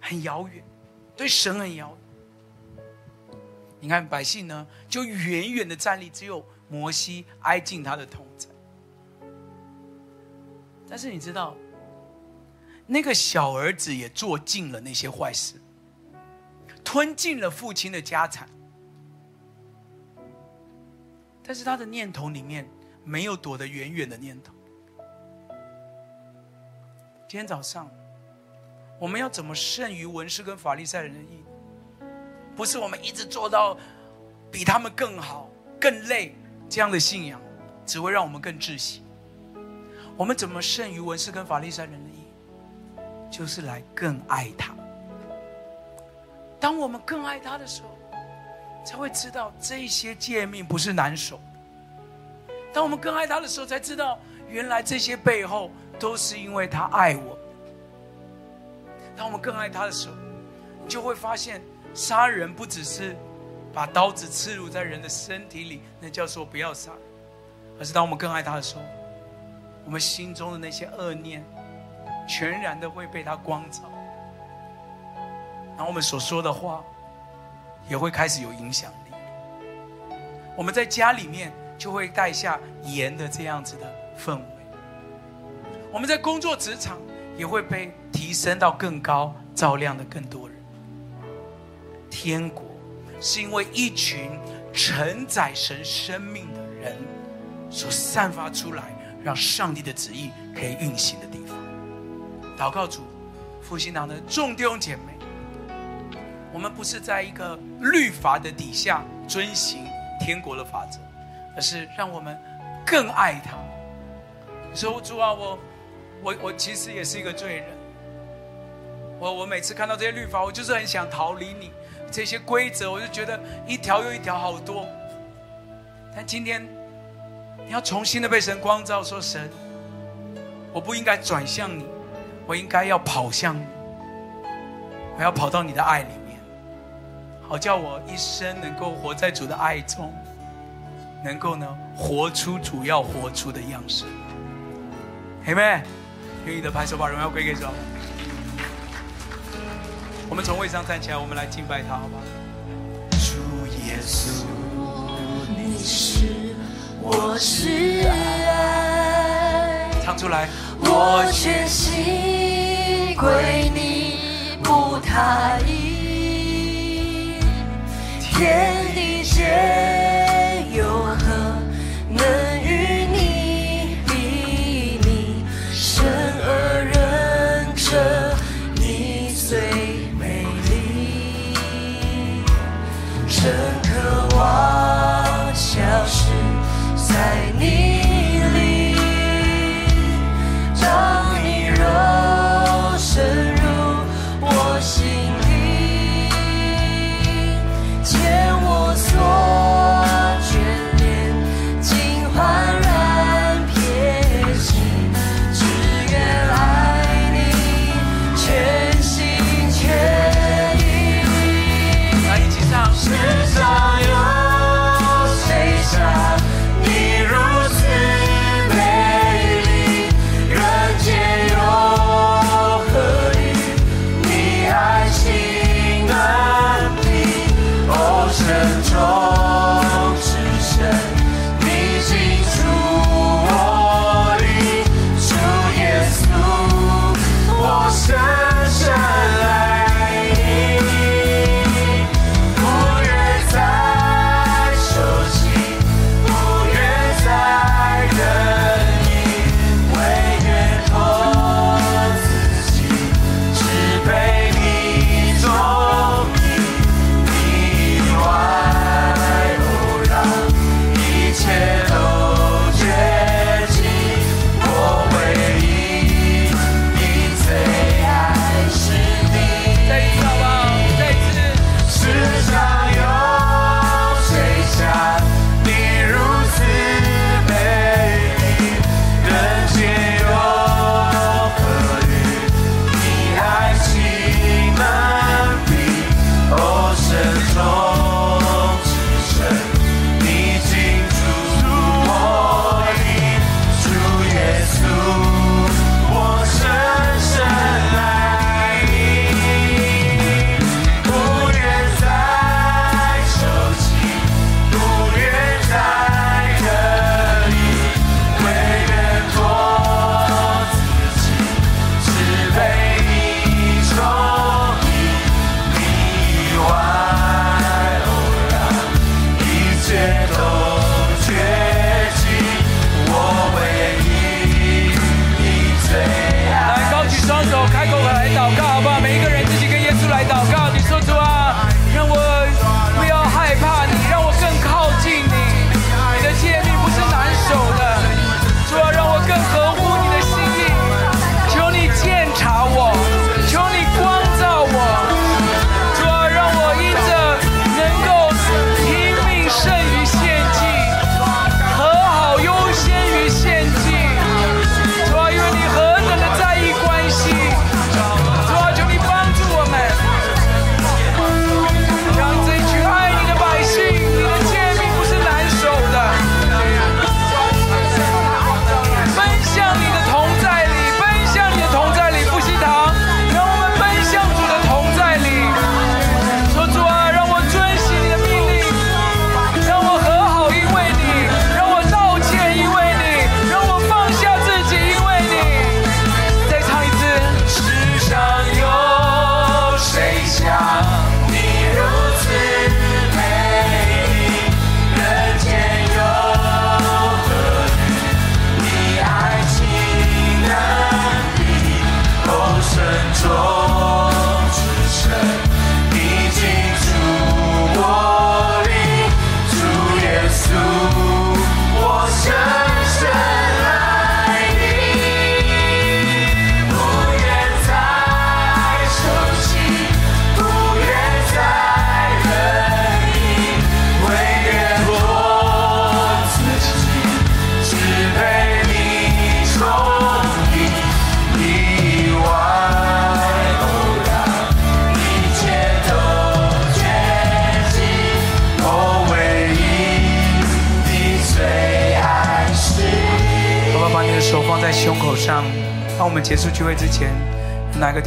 很遥远，对神很遥。你看百姓呢，就远远的站立，只有摩西挨近他的同在。但是你知道，那个小儿子也做尽了那些坏事，吞尽了父亲的家产。但是他的念头里面没有躲得远远的念头。今天早上，我们要怎么胜于文士跟法利赛人的意？不是我们一直做到比他们更好、更累这样的信仰，只会让我们更窒息。我们怎么胜于文士跟法利赛人的意？就是来更爱他。当我们更爱他的时候，才会知道这些诫命不是难守，当我们更爱他的时候，才知道原来这些背后都是因为他爱我。当我们更爱他的时候，你就会发现，杀人不只是把刀子刺入在人的身体里，那叫做不要杀。人，而是当我们更爱他的时候，我们心中的那些恶念，全然的会被他光照，然后我们所说的话，也会开始有影响力。我们在家里面就会带下盐的这样子的氛围，我们在工作职场也会被提升到更高，照亮的更多人。天国是因为一群承载神生命的人所散发出来，让上帝的旨意可以运行的地方。祷告主，复兴堂的众弟兄姐妹，我们不是在一个律法的底下遵行天国的法则，而是让我们更爱他。说主啊，我我我其实也是一个罪人。我我每次看到这些律法，我就是很想逃离你。这些规则，我就觉得一条又一条好多。但今天你要重新的被神光照，说神，我不应该转向你，我应该要跑向你，我要跑到你的爱里，好叫我一生能够活在主的爱中，能够呢活出主要活出的样式。黑妹，愿意的拍手把荣耀归给主。我们从位上站起来，我们来敬拜他，好不好？主耶稣，你是我是爱，唱出来。我全心归你，不他意，天地间有何能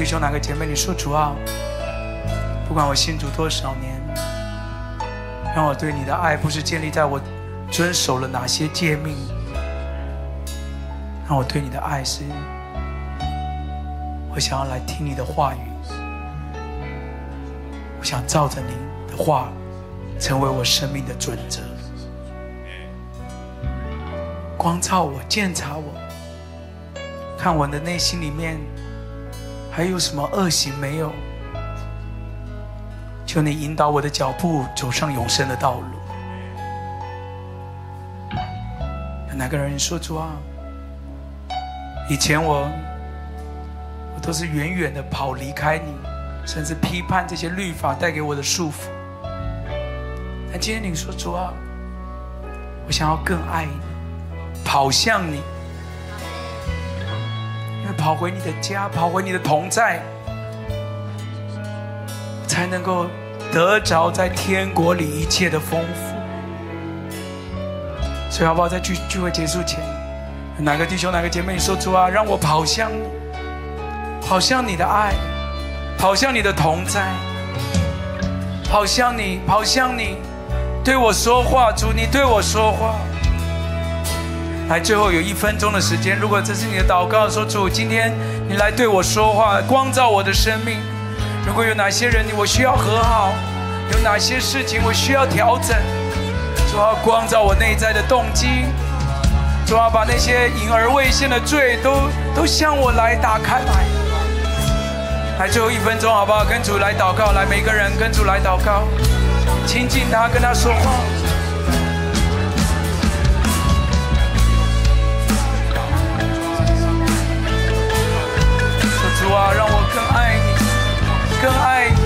兄、哪个姐妹，你说主啊，不管我信主多少年，让我对你的爱不是建立在我遵守了哪些诫命，让我对你的爱是，我想要来听你的话语，我想照着你的话，成为我生命的准则。光照我，鉴察我，看我的内心里面还有什么恶行没有？求你引导我的脚步走上永生的道路。有哪个人说主啊？以前我我都是远远的跑离开你，甚至批判这些律法带给我的束缚。但今天你说主啊，我想要更爱你。跑向你，跑回你的家，跑回你的同在，才能够得着在天国里一切的丰富。所以，好不好在聚聚会结束前，哪个弟兄、哪个姐妹，你说出啊，让我跑向你，跑向你的爱，跑向你的同在，跑向你，跑向你，对我说话，主，你对我说话。来，最后有一分钟的时间。如果这是你的祷告，说主，今天你来对我说话，光照我的生命。如果有哪些人我需要和好，有哪些事情我需要调整，主要光照我内在的动机，主要把那些隐而未现的罪都都向我来打开来。来，最后一分钟，好不好？跟主来祷告，来，每个人跟主来祷告，亲近他，跟他说话。啊，让我更爱你，更爱你。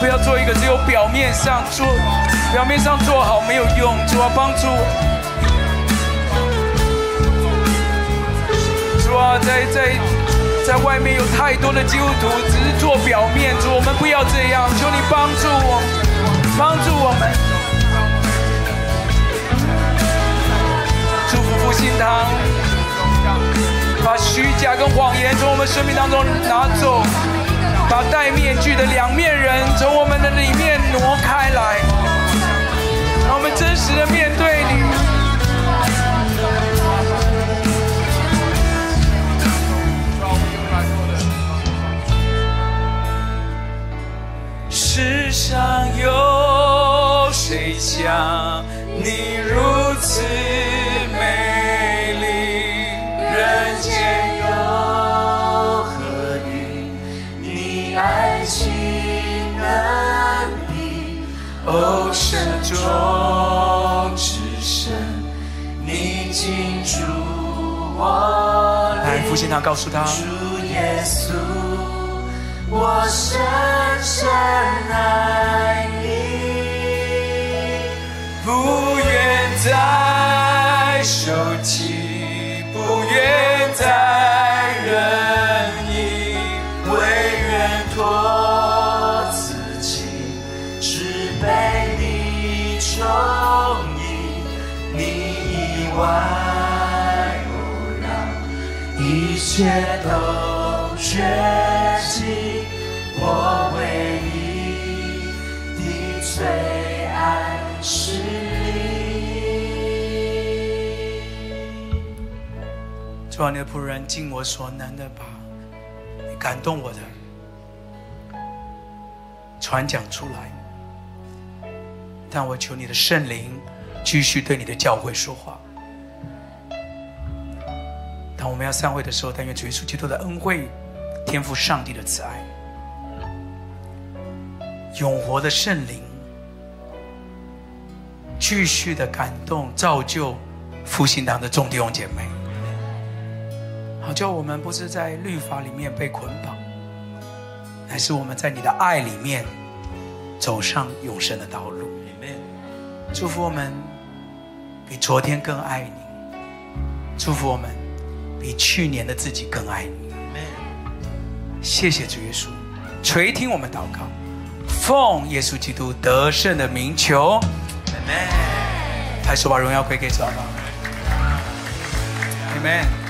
不要做一个只有表面上做，表面上做好没有用。主啊，帮助我。主啊，在在在外面有太多的基督徒只是做表面。主，我们不要这样，求你帮助我，帮助我们。祝福复兴堂。虚假跟谎言从我们生命当中拿走，把戴面具的两面人从我们的里面挪开来，让我们真实的面对你。世上有谁像你如此中之神，你进驻我。来，复兴他，告诉他。主耶稣，我深深爱你，不愿再受气，不愿再外，不让一切都绝迹。我唯一的最爱是你。主啊，你的仆人尽我所能的把你感动我的传讲出来。但我求你的圣灵继续对你的教会说话。当我们要散会的时候，但愿主耶稣基督的恩惠、天赋上帝的慈爱、永活的圣灵，继续的感动、造就复兴堂的众弟兄姐妹，好叫我们不是在律法里面被捆绑，乃是我们在你的爱里面走上永生的道路。祝福我们比昨天更爱你，祝福我们比去年的自己更爱你。谢谢主耶稣，垂听我们祷告，奉耶稣基督得胜的名求。还是把荣耀归给主吧。门。